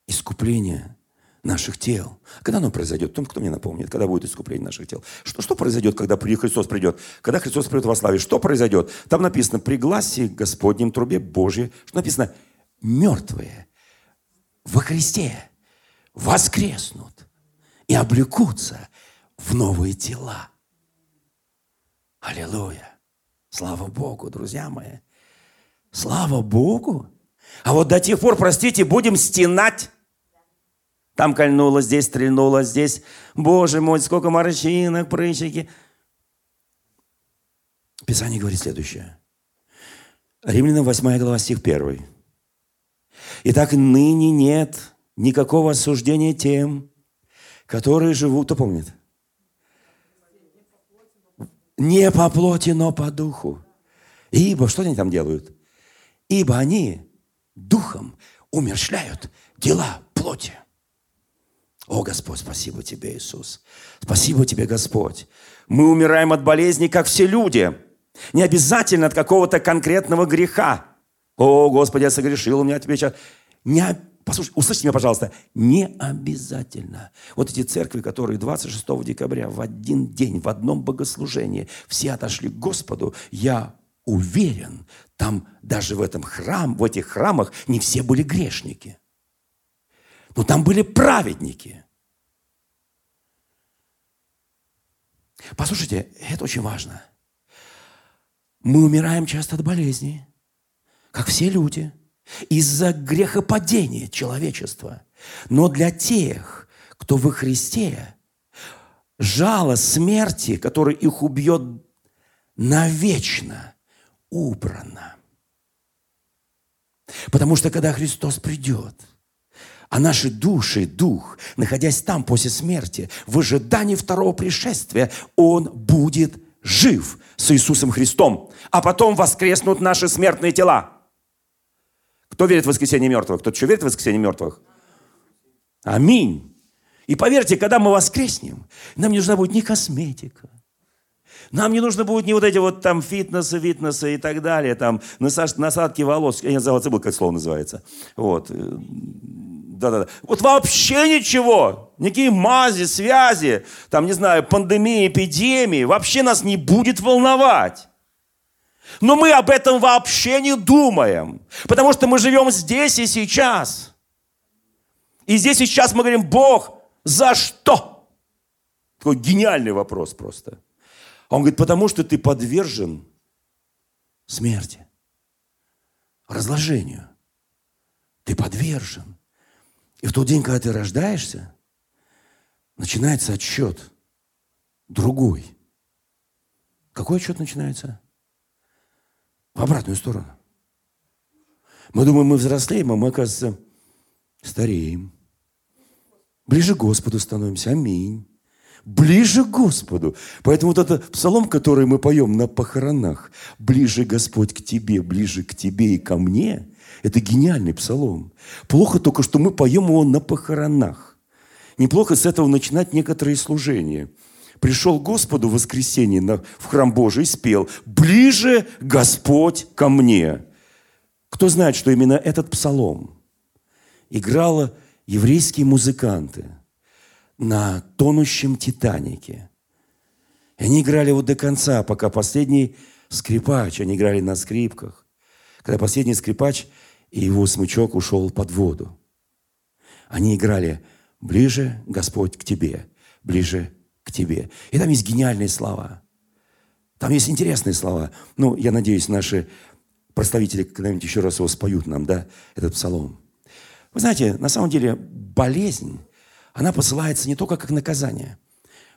[SPEAKER 2] искупления наших тел. Когда оно произойдет? Том, кто мне напомнит, когда будет искупление наших тел? Что, что произойдет, когда Христос придет? Когда Христос придет во славе, что произойдет? Там написано, при гласе Господнем трубе Божьей, что написано, мертвые во Христе воскреснут и облекутся в новые тела. Аллилуйя. Слава Богу, друзья мои. Слава Богу. А вот до тех пор, простите, будем стенать. Там кольнуло, здесь стрельнуло, здесь, боже мой, сколько морщинок, прыщики. Писание говорит следующее. Римлянам 8 глава, стих 1. Итак, ныне нет никакого осуждения тем, которые живут, кто помнит? Не по плоти, но по духу. Ибо, что они там делают? Ибо они духом умершляют дела плоти. О, Господь, спасибо Тебе, Иисус. Спасибо Тебе, Господь. Мы умираем от болезни, как все люди. Не обязательно от какого-то конкретного греха. О, Господи, я согрешил, у меня тебе сейчас... Не, послушайте, услышьте меня, пожалуйста, не обязательно. Вот эти церкви, которые 26 декабря в один день, в одном богослужении, все отошли к Господу, я уверен, там даже в этом храм, в этих храмах не все были грешники. Но там были праведники. Послушайте, это очень важно. Мы умираем часто от болезней как все люди, из-за грехопадения человечества. Но для тех, кто во Христе, жало смерти, которое их убьет навечно, убрано. Потому что когда Христос придет, а наши души, дух, находясь там после смерти, в ожидании второго пришествия, Он будет жив с Иисусом Христом. А потом воскреснут наши смертные тела. Кто верит в воскресение мертвых? Кто еще верит в воскресение мертвых? Аминь. И поверьте, когда мы воскреснем, нам не нужна будет ни косметика, нам не нужно будет ни вот эти вот там фитнесы, фитнесы и так далее, там насадки волос. Я не забыл, как слово называется. Вот. Да-да-да. Вот вообще ничего. Никакие мази, связи, там, не знаю, пандемии, эпидемии. Вообще нас не будет волновать. Но мы об этом вообще не думаем, потому что мы живем здесь и сейчас. И здесь и сейчас мы говорим, Бог, за что? Такой гениальный вопрос просто. А он говорит, потому что ты подвержен смерти, разложению. Ты подвержен. И в тот день, когда ты рождаешься, начинается отсчет другой. Какой отсчет начинается? В обратную сторону. Мы думаем, мы взрослеем, а мы, оказывается, стареем. Ближе к Господу становимся. Аминь. Ближе к Господу. Поэтому вот этот псалом, который мы поем на похоронах, «Ближе, Господь, к Тебе, ближе к Тебе и ко мне», это гениальный псалом. Плохо только, что мы поем его на похоронах. Неплохо с этого начинать некоторые служения – пришел к Господу в воскресенье в храм Божий и спел «Ближе Господь ко мне». Кто знает, что именно этот псалом играли еврейские музыканты на тонущем Титанике. И они играли его до конца, пока последний скрипач, они играли на скрипках, когда последний скрипач и его смычок ушел под воду. Они играли «Ближе, Господь, к Тебе, ближе к тебе. И там есть гениальные слова. Там есть интересные слова. Ну, я надеюсь, наши представители когда-нибудь еще раз его споют нам, да, этот псалом. Вы знаете, на самом деле болезнь, она посылается не только как наказание.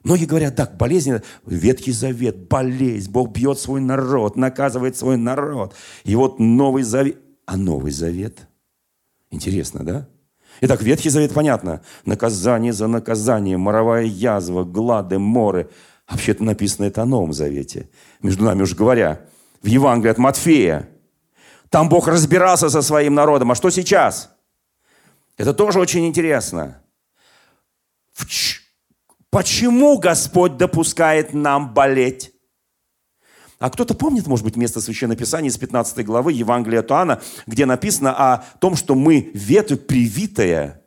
[SPEAKER 2] Многие говорят, так, болезнь, Ветхий Завет, болезнь, Бог бьет свой народ, наказывает свой народ. И вот Новый Завет. А Новый Завет? Интересно, да? Итак, Ветхий Завет, понятно. Наказание за наказание, моровая язва, глады, моры. Вообще-то написано это о Новом Завете. Между нами уж говоря, в Евангелии от Матфея. Там Бог разбирался со своим народом. А что сейчас? Это тоже очень интересно. Почему Господь допускает нам болеть? А кто-то помнит, может быть, место Священного Писания из 15 главы Евангелия от Иоанна, где написано о том, что мы ветвь привитая,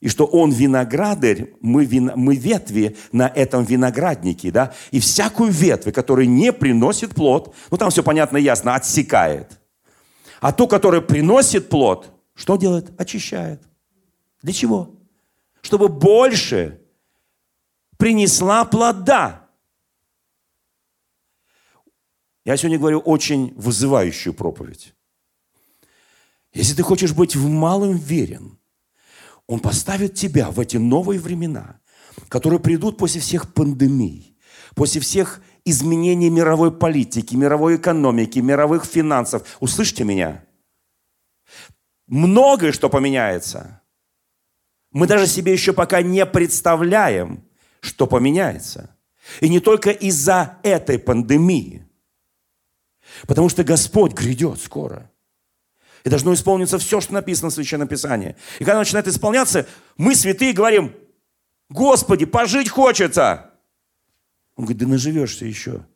[SPEAKER 2] и что он виноградарь, мы, вин, мы ветви на этом винограднике, да, и всякую ветвь, которая не приносит плод, ну там все понятно и ясно, отсекает. А ту, которая приносит плод, что делает? Очищает. Для чего? Чтобы больше принесла плода. Я сегодня говорю очень вызывающую проповедь. Если ты хочешь быть в малом верен, Он поставит тебя в эти новые времена, которые придут после всех пандемий, после всех изменений мировой политики, мировой экономики, мировых финансов. Услышьте меня. Многое что поменяется. Мы даже себе еще пока не представляем, что поменяется. И не только из-за этой пандемии. Потому что Господь грядет скоро. И должно исполниться все, что написано в Священном Писании. И когда начинает исполняться, мы, святые, говорим, Господи, пожить хочется. Он говорит, да наживешься еще.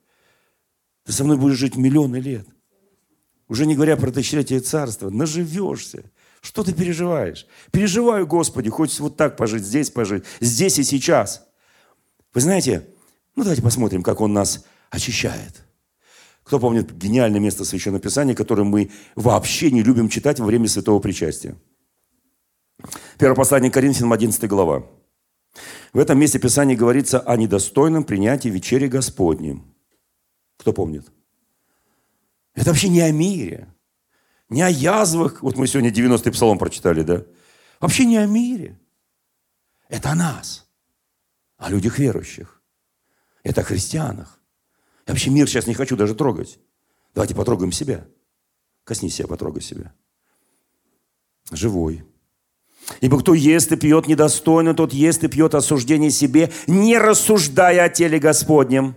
[SPEAKER 2] Ты со мной будешь жить миллионы лет. Уже не говоря про тысячелетие царства, наживешься. Что ты переживаешь? Переживаю, Господи, хочется вот так пожить, здесь пожить, здесь и сейчас. Вы знаете, ну давайте посмотрим, как Он нас очищает. Кто помнит гениальное место Священного Писания, которое мы вообще не любим читать во время Святого Причастия? Первое послание Коринфянам, 11 глава. В этом месте Писания говорится о недостойном принятии вечери Господней. Кто помнит? Это вообще не о мире, не о язвах. Вот мы сегодня 90-й псалом прочитали, да? Вообще не о мире. Это о нас о людях верующих. Это о христианах. Я вообще мир сейчас не хочу даже трогать. Давайте потрогаем себя. Коснись себя, потрогай себя. Живой. Ибо кто ест и пьет недостойно, тот ест и пьет осуждение себе, не рассуждая о теле Господнем.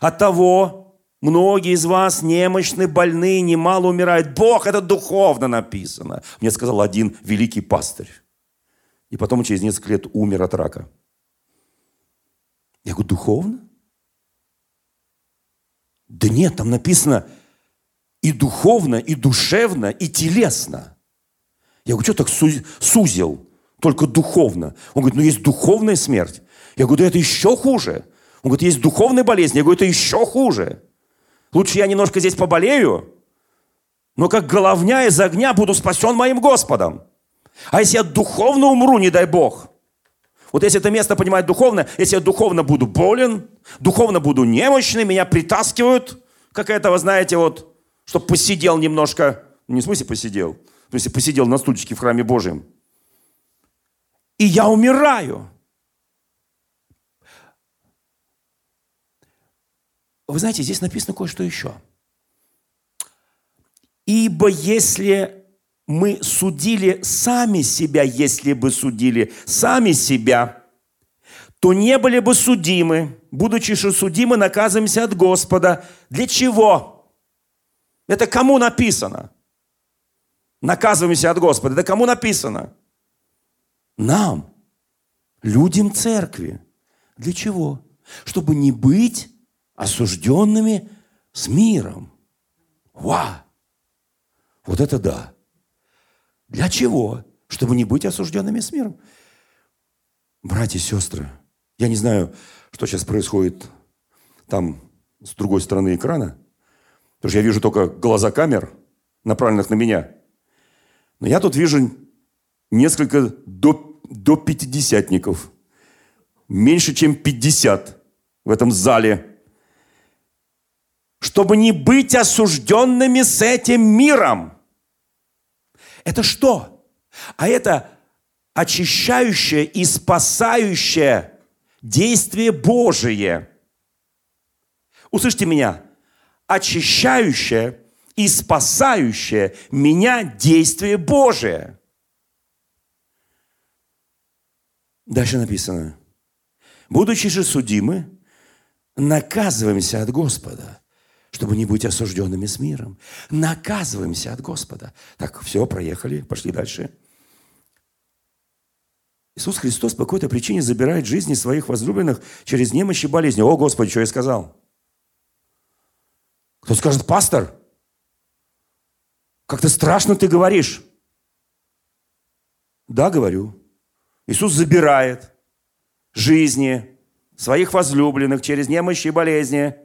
[SPEAKER 2] От того многие из вас немощны, больны, немало умирают. Бог, это духовно написано. Мне сказал один великий пастырь. И потом через несколько лет умер от рака. Я говорю, духовно? Да нет, там написано и духовно, и душевно, и телесно. Я говорю, что так сузил? Только духовно. Он говорит, ну есть духовная смерть. Я говорю, да это еще хуже. Он говорит, есть духовная болезнь. Я говорю, это еще хуже. Лучше я немножко здесь поболею, но как головня из огня буду спасен моим Господом. А если я духовно умру, не дай Бог, вот если это место понимать духовно, если я духовно буду болен, духовно буду немощный, меня притаскивают, как этого, знаете, вот, чтобы посидел немножко, не в смысле посидел, в смысле посидел на стульчике в храме Божьем. И я умираю. Вы знаете, здесь написано кое-что еще. Ибо если мы судили сами себя, если бы судили сами себя, то не были бы судимы. Будучи же судимы, наказываемся от Господа. Для чего? Это кому написано? Наказываемся от Господа. Это кому написано? Нам, людям церкви. Для чего? Чтобы не быть осужденными с миром. Ва! Вот это да! Для чего? Чтобы не быть осужденными с миром. Братья и сестры, я не знаю, что сейчас происходит там с другой стороны экрана, потому что я вижу только глаза камер, направленных на меня. Но я тут вижу несколько до, до пятидесятников. Меньше, чем 50 в этом зале. Чтобы не быть осужденными с этим миром. Это что? А это очищающая и спасающая действие Божие. Услышьте меня. Очищающее и спасающее меня действие Божие. Дальше написано. Будучи же судимы, наказываемся от Господа, чтобы не быть осужденными с миром. Наказываемся от Господа. Так, все, проехали, пошли дальше. Иисус Христос по какой-то причине забирает жизни своих возлюбленных через немощь и болезни. О, Господи, что я сказал? Кто скажет, пастор, как-то страшно ты говоришь. Да, говорю. Иисус забирает жизни своих возлюбленных через немощи и болезни.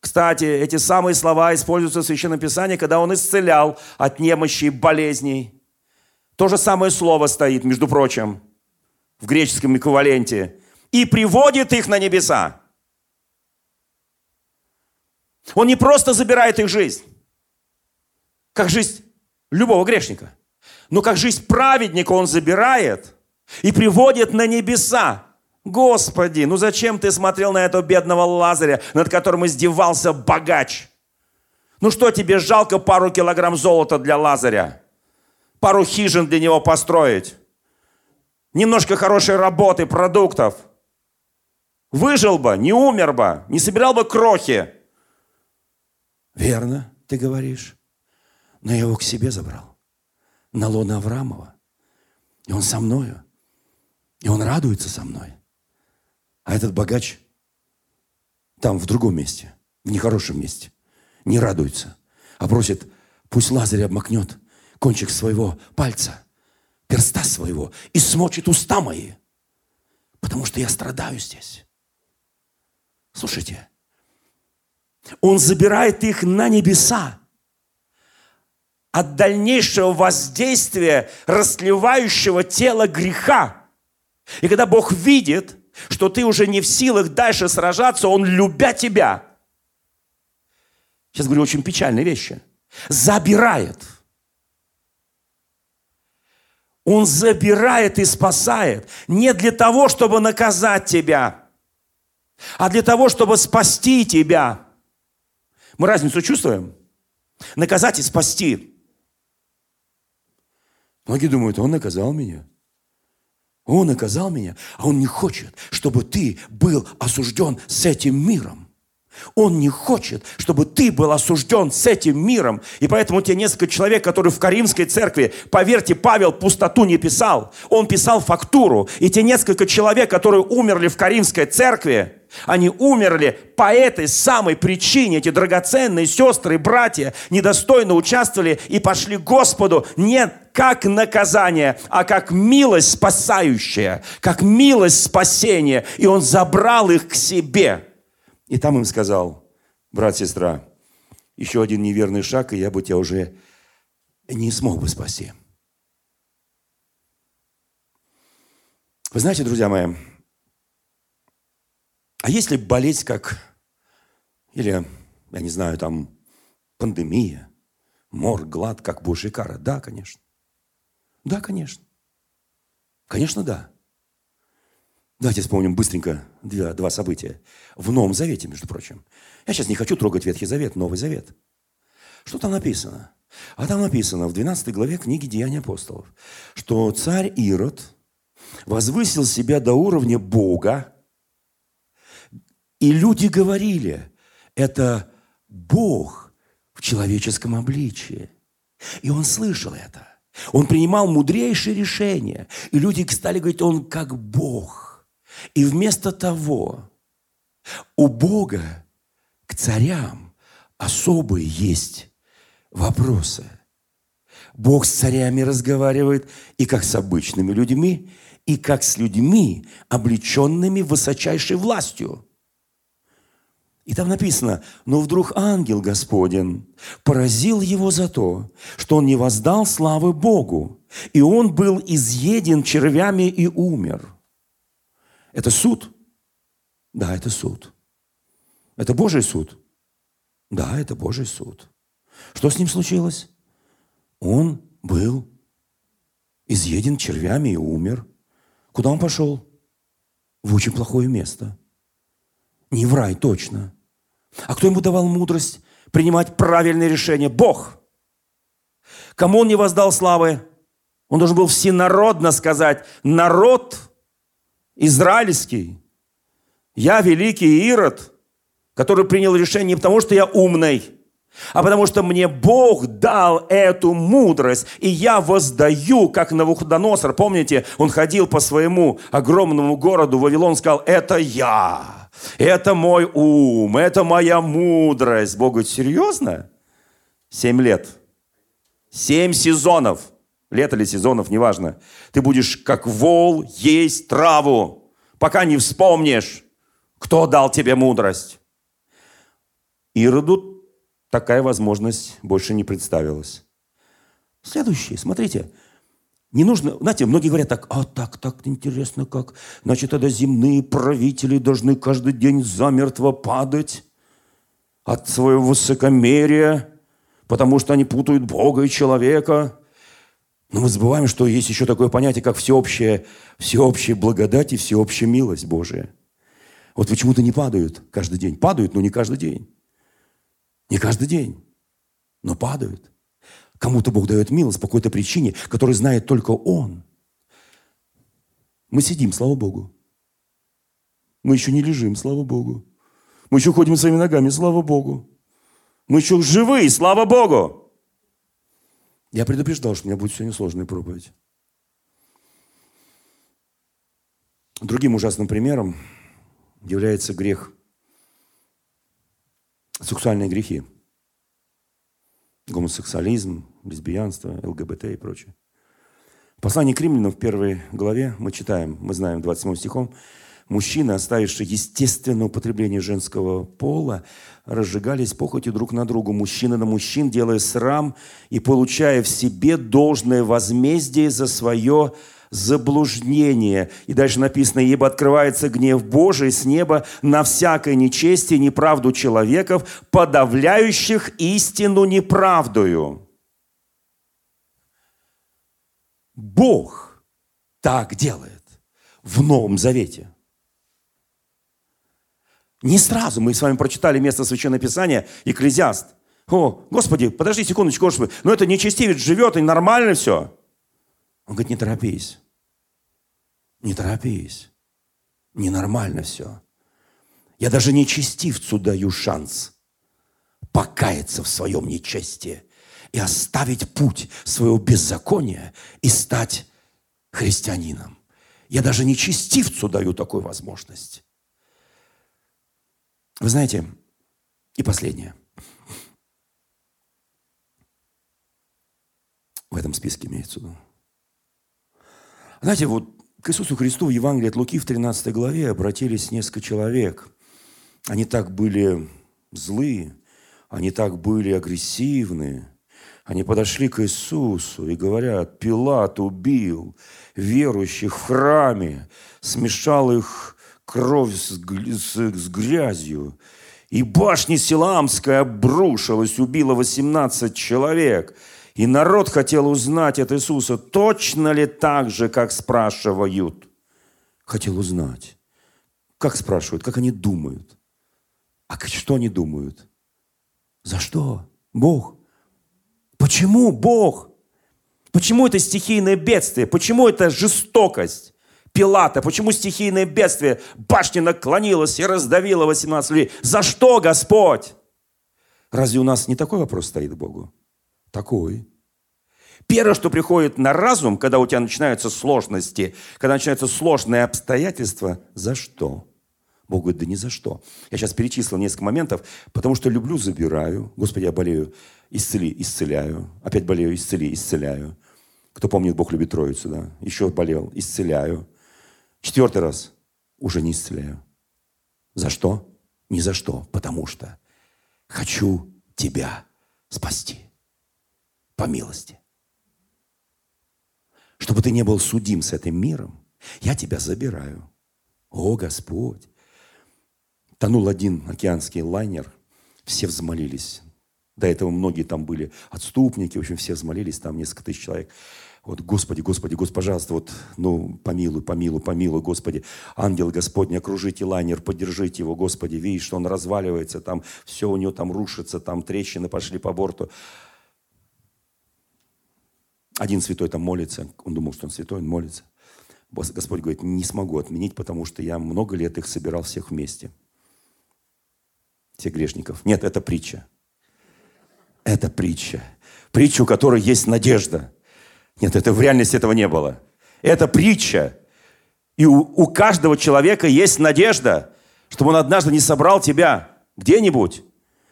[SPEAKER 2] Кстати, эти самые слова используются в Священном Писании, когда Он исцелял от немощи и болезней. То же самое слово стоит, между прочим, в греческом эквиваленте. И приводит их на небеса. Он не просто забирает их жизнь, как жизнь любого грешника, но как жизнь праведника он забирает и приводит на небеса. Господи, ну зачем ты смотрел на этого бедного Лазаря, над которым издевался богач? Ну что тебе жалко пару килограмм золота для Лазаря? пару хижин для него построить, немножко хорошей работы, продуктов. Выжил бы, не умер бы, не собирал бы крохи. Верно, ты говоришь. Но я его к себе забрал. На лона Аврамова. И он со мною. И он радуется со мной. А этот богач там, в другом месте, в нехорошем месте, не радуется, а просит, пусть Лазарь обмакнет кончик своего пальца, перста своего и смочит уста мои, потому что я страдаю здесь. Слушайте, он забирает их на небеса от дальнейшего воздействия растлевающего тела греха. И когда Бог видит, что ты уже не в силах дальше сражаться, Он, любя тебя, сейчас говорю очень печальные вещи, забирает – он забирает и спасает не для того, чтобы наказать тебя, а для того, чтобы спасти тебя. Мы разницу чувствуем? Наказать и спасти. Многие думают, он наказал меня. Он наказал меня, а он не хочет, чтобы ты был осужден с этим миром. Он не хочет, чтобы ты был осужден с этим миром. И поэтому те несколько человек, которые в Каримской церкви, поверьте, Павел пустоту не писал. Он писал фактуру. И те несколько человек, которые умерли в Каримской церкви, они умерли по этой самой причине. Эти драгоценные сестры и братья недостойно участвовали и пошли Господу не как наказание, а как милость спасающая, как милость спасения. И Он забрал их к себе. И там им сказал, брат, сестра, еще один неверный шаг, и я бы тебя уже не смог бы спасти. Вы знаете, друзья мои, а если болеть как, или, я не знаю, там, пандемия, мор, глад, как Божья кара? Да, конечно. Да, конечно. Конечно, да. Давайте вспомним быстренько два, два события. В Новом Завете, между прочим. Я сейчас не хочу трогать Ветхий Завет, Новый Завет. Что там написано? А там написано в 12 главе книги Деяний апостолов, что царь Ирод возвысил себя до уровня Бога, и люди говорили, это Бог в человеческом обличии. И он слышал это. Он принимал мудрейшие решения. И люди стали говорить, он как Бог – и вместо того, у Бога к царям особые есть вопросы. Бог с царями разговаривает и как с обычными людьми, и как с людьми, облеченными высочайшей властью. И там написано, но вдруг ангел Господень поразил его за то, что он не воздал славы Богу, и он был изъеден червями и умер – это суд? Да, это суд. Это Божий суд? Да, это Божий суд. Что с ним случилось? Он был изъеден червями и умер. Куда он пошел? в очень плохое место. Не в рай точно. А кто ему давал мудрость принимать правильные решения? Бог. Кому он не воздал славы? Он должен был всенародно сказать, народ израильский, я великий Ирод, который принял решение не потому, что я умный, а потому что мне Бог дал эту мудрость, и я воздаю, как Навуходоносор. Помните, он ходил по своему огромному городу Вавилон, сказал, это я, это мой ум, это моя мудрость. Бог говорит, серьезно? Семь лет. Семь сезонов. Лето или сезонов, неважно. Ты будешь как вол есть траву, пока не вспомнишь, кто дал тебе мудрость. Ироду такая возможность больше не представилась. Следующее, смотрите. Не нужно, знаете, многие говорят так, а так, так интересно как. Значит, тогда земные правители должны каждый день замертво падать от своего высокомерия, потому что они путают Бога и человека. Но мы забываем, что есть еще такое понятие, как всеобщая, всеобщая благодать и всеобщая милость Божия. Вот почему-то не падают каждый день. Падают, но не каждый день. Не каждый день, но падают. Кому-то Бог дает милость по какой-то причине, которую знает только Он. Мы сидим, слава Богу. Мы еще не лежим, слава Богу. Мы еще ходим своими ногами, слава Богу. Мы еще живые, слава Богу. Я предупреждал, что у меня будет сегодня сложная проповедь. Другим ужасным примером является грех сексуальные грехи. Гомосексуализм, лесбиянство, ЛГБТ и прочее. В послании к римлянам в первой главе мы читаем, мы знаем 27 стихом, мужчины, оставившие естественное употребление женского пола, разжигались похотью друг на другу, мужчина на мужчин, делая срам и получая в себе должное возмездие за свое заблуждение. И дальше написано, ибо открывается гнев Божий с неба на всякое нечестие, неправду человеков, подавляющих истину неправдою. Бог так делает в Новом Завете. Не сразу мы с вами прочитали место Священного Писания, Экклезиаст. О, Господи, подожди секундочку, Господи, но это нечестивец живет, и нормально все. Он говорит, не торопись. Не торопись. Ненормально все. Я даже нечестивцу даю шанс покаяться в своем нечестии и оставить путь своего беззакония и стать христианином. Я даже нечестивцу даю такую возможность. Вы знаете, и последнее. В этом списке имеется в виду. Знаете, вот к Иисусу Христу в Евангелии от Луки в 13 главе обратились несколько человек. Они так были злые, они так были агрессивны. Они подошли к Иисусу и говорят, Пилат убил верующих в храме, смешал их кровь с, с, с грязью. И башня Силамская обрушилась, убила 18 человек – и народ хотел узнать от Иисуса, точно ли так же, как спрашивают. Хотел узнать. Как спрашивают, как они думают. А что они думают? За что? Бог. Почему Бог? Почему это стихийное бедствие? Почему это жестокость? Пилата, почему стихийное бедствие? Башня наклонилась и раздавила 18 людей. За что, Господь? Разве у нас не такой вопрос стоит Богу? Такой. Первое, что приходит на разум, когда у тебя начинаются сложности, когда начинаются сложные обстоятельства, за что? Бог говорит, да ни за что. Я сейчас перечислил несколько моментов, потому что люблю, забираю. Господи, я болею, исцели, исцеляю. Опять болею, исцели, исцеляю. Кто помнит, Бог любит Троицу, да? Еще болел, исцеляю. Четвертый раз уже не исцеляю. За что? Ни за что, потому что хочу тебя спасти по милости. Чтобы ты не был судим с этим миром, я тебя забираю. О, Господь! Тонул один океанский лайнер, все взмолились. До этого многие там были отступники, в общем, все взмолились, там несколько тысяч человек. Вот, Господи, Господи, Господи, пожалуйста, вот, ну, помилуй, помилуй, помилуй, Господи. Ангел Господний, окружите лайнер, поддержите его, Господи. Видишь, что он разваливается, там все у него там рушится, там трещины пошли по борту. Один святой там молится, он думал, что он святой, он молится. Господь говорит, не смогу отменить, потому что я много лет их собирал всех вместе. Всех грешников. Нет, это притча. Это притча. Притча, у которой есть надежда. Нет, это в реальности этого не было. Это притча. И у, у каждого человека есть надежда, чтобы он однажды не собрал тебя где-нибудь,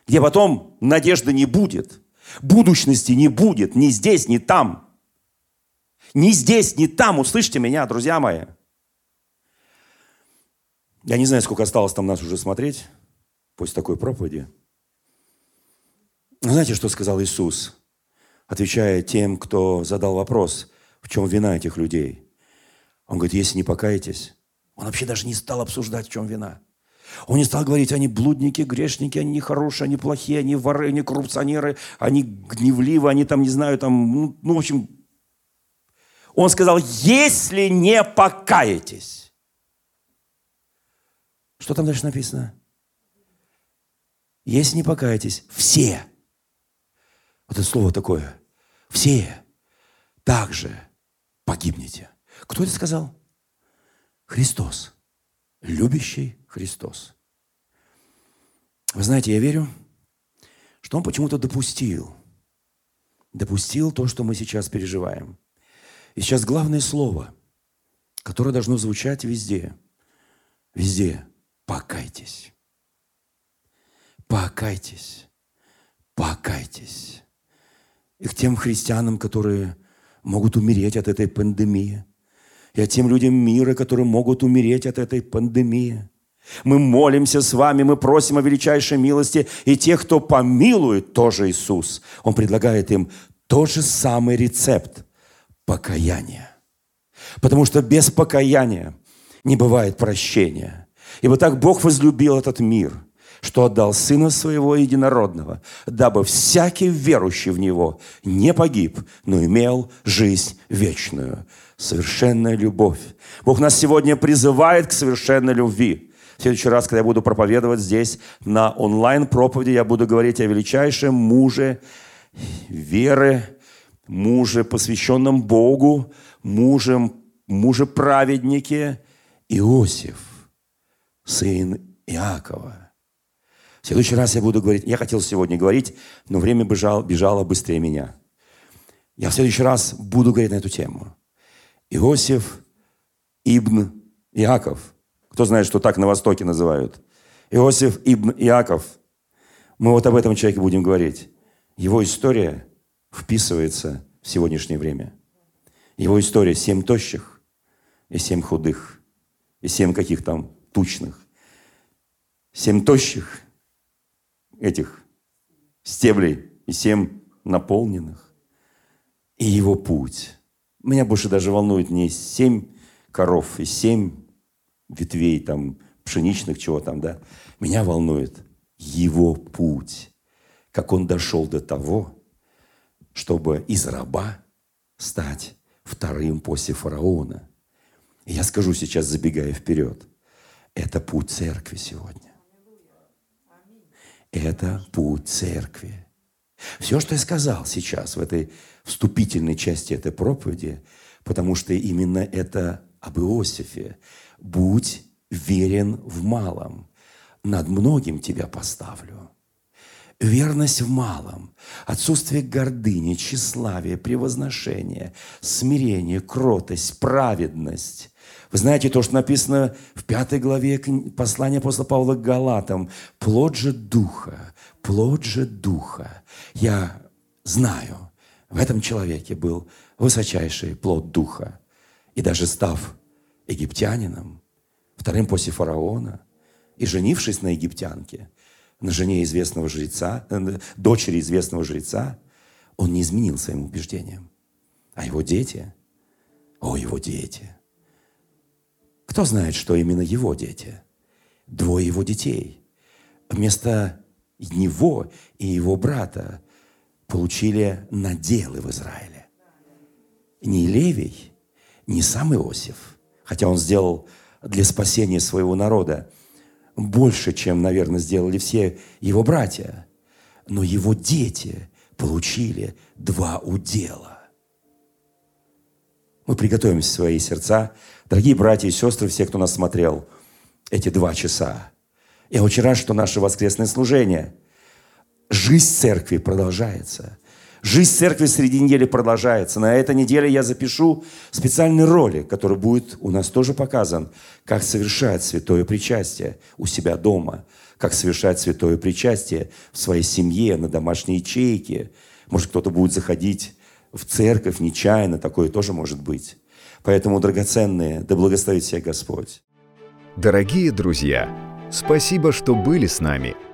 [SPEAKER 2] где потом надежды не будет, будущности не будет, ни здесь, ни там. Ни здесь, ни там. Услышьте меня, друзья мои. Я не знаю, сколько осталось там нас уже смотреть после такой проповеди. Знаете, что сказал Иисус? отвечая тем, кто задал вопрос, в чем вина этих людей. Он говорит, если не покаетесь, он вообще даже не стал обсуждать, в чем вина. Он не стал говорить, они блудники, грешники, они нехорошие, они плохие, они воры, они коррупционеры, они гневливы, они там, не знаю, там, ну, ну в общем. Он сказал, если не покаетесь. Что там дальше написано? Если не покаетесь, все. Вот это слово такое все также погибнете. Кто это сказал? Христос. Любящий Христос. Вы знаете, я верю, что Он почему-то допустил, допустил то, что мы сейчас переживаем. И сейчас главное слово, которое должно звучать везде, везде – покайтесь. Покайтесь. Покайтесь и к тем христианам, которые могут умереть от этой пандемии, и от тем людям мира, которые могут умереть от этой пандемии. Мы молимся с вами, мы просим о величайшей милости, и тех, кто помилует, тоже Иисус. Он предлагает им тот же самый рецепт – покаяния. Потому что без покаяния не бывает прощения. Ибо так Бог возлюбил этот мир – что отдал Сына Своего Единородного, дабы всякий верующий в Него не погиб, но имел жизнь вечную. Совершенная любовь. Бог нас сегодня призывает к совершенной любви. В следующий раз, когда я буду проповедовать здесь на онлайн-проповеди, я буду говорить о величайшем муже веры, муже, посвященном Богу, мужем, муже-праведнике Иосиф, сын Иакова – в следующий раз я буду говорить, я хотел сегодня говорить, но время бежало, бежало быстрее меня. Я в следующий раз буду говорить на эту тему. Иосиф Ибн Иаков. Кто знает, что так на Востоке называют? Иосиф Ибн Иаков. Мы вот об этом человеке будем говорить. Его история вписывается в сегодняшнее время. Его история семь тощих и семь худых, и семь каких там тучных. Семь тощих этих стеблей и семь наполненных. И его путь. Меня больше даже волнует не семь коров и семь ветвей там пшеничных, чего там, да. Меня волнует его путь. Как он дошел до того, чтобы из раба стать вторым после фараона. И я скажу сейчас, забегая вперед, это путь церкви сегодня. Это путь церкви. Все, что я сказал сейчас в этой вступительной части этой проповеди, потому что именно это об Иосифе. Будь верен в малом, над многим тебя поставлю. Верность в малом, отсутствие гордыни, тщеславия, превозношения, смирение, кротость, праведность, вы знаете то, что написано в пятой главе послания апостола Павла к Галатам. Плод же Духа, плод же Духа. Я знаю, в этом человеке был высочайший плод Духа. И даже став египтянином, вторым после фараона, и женившись на египтянке, на жене известного жреца, э, дочери известного жреца, он не изменил своим убеждениям. А его дети, о, его дети – кто знает, что именно его дети? Двое его детей. Вместо него и его брата получили наделы в Израиле. Ни Левий, ни сам Иосиф, хотя он сделал для спасения своего народа больше, чем, наверное, сделали все его братья. Но его дети получили два удела. Мы приготовим свои сердца. Дорогие братья и сестры, все, кто нас смотрел эти два часа. Я очень рад, что наше воскресное служение, жизнь церкви продолжается – Жизнь церкви среди недели продолжается. На этой неделе я запишу специальный ролик, который будет у нас тоже показан, как совершать святое причастие у себя дома, как совершать святое причастие в своей семье, на домашней ячейке. Может, кто-то будет заходить в церковь нечаянно, такое тоже может быть. Поэтому, драгоценные, да благословит всех Господь.
[SPEAKER 1] Дорогие друзья, спасибо, что были с нами –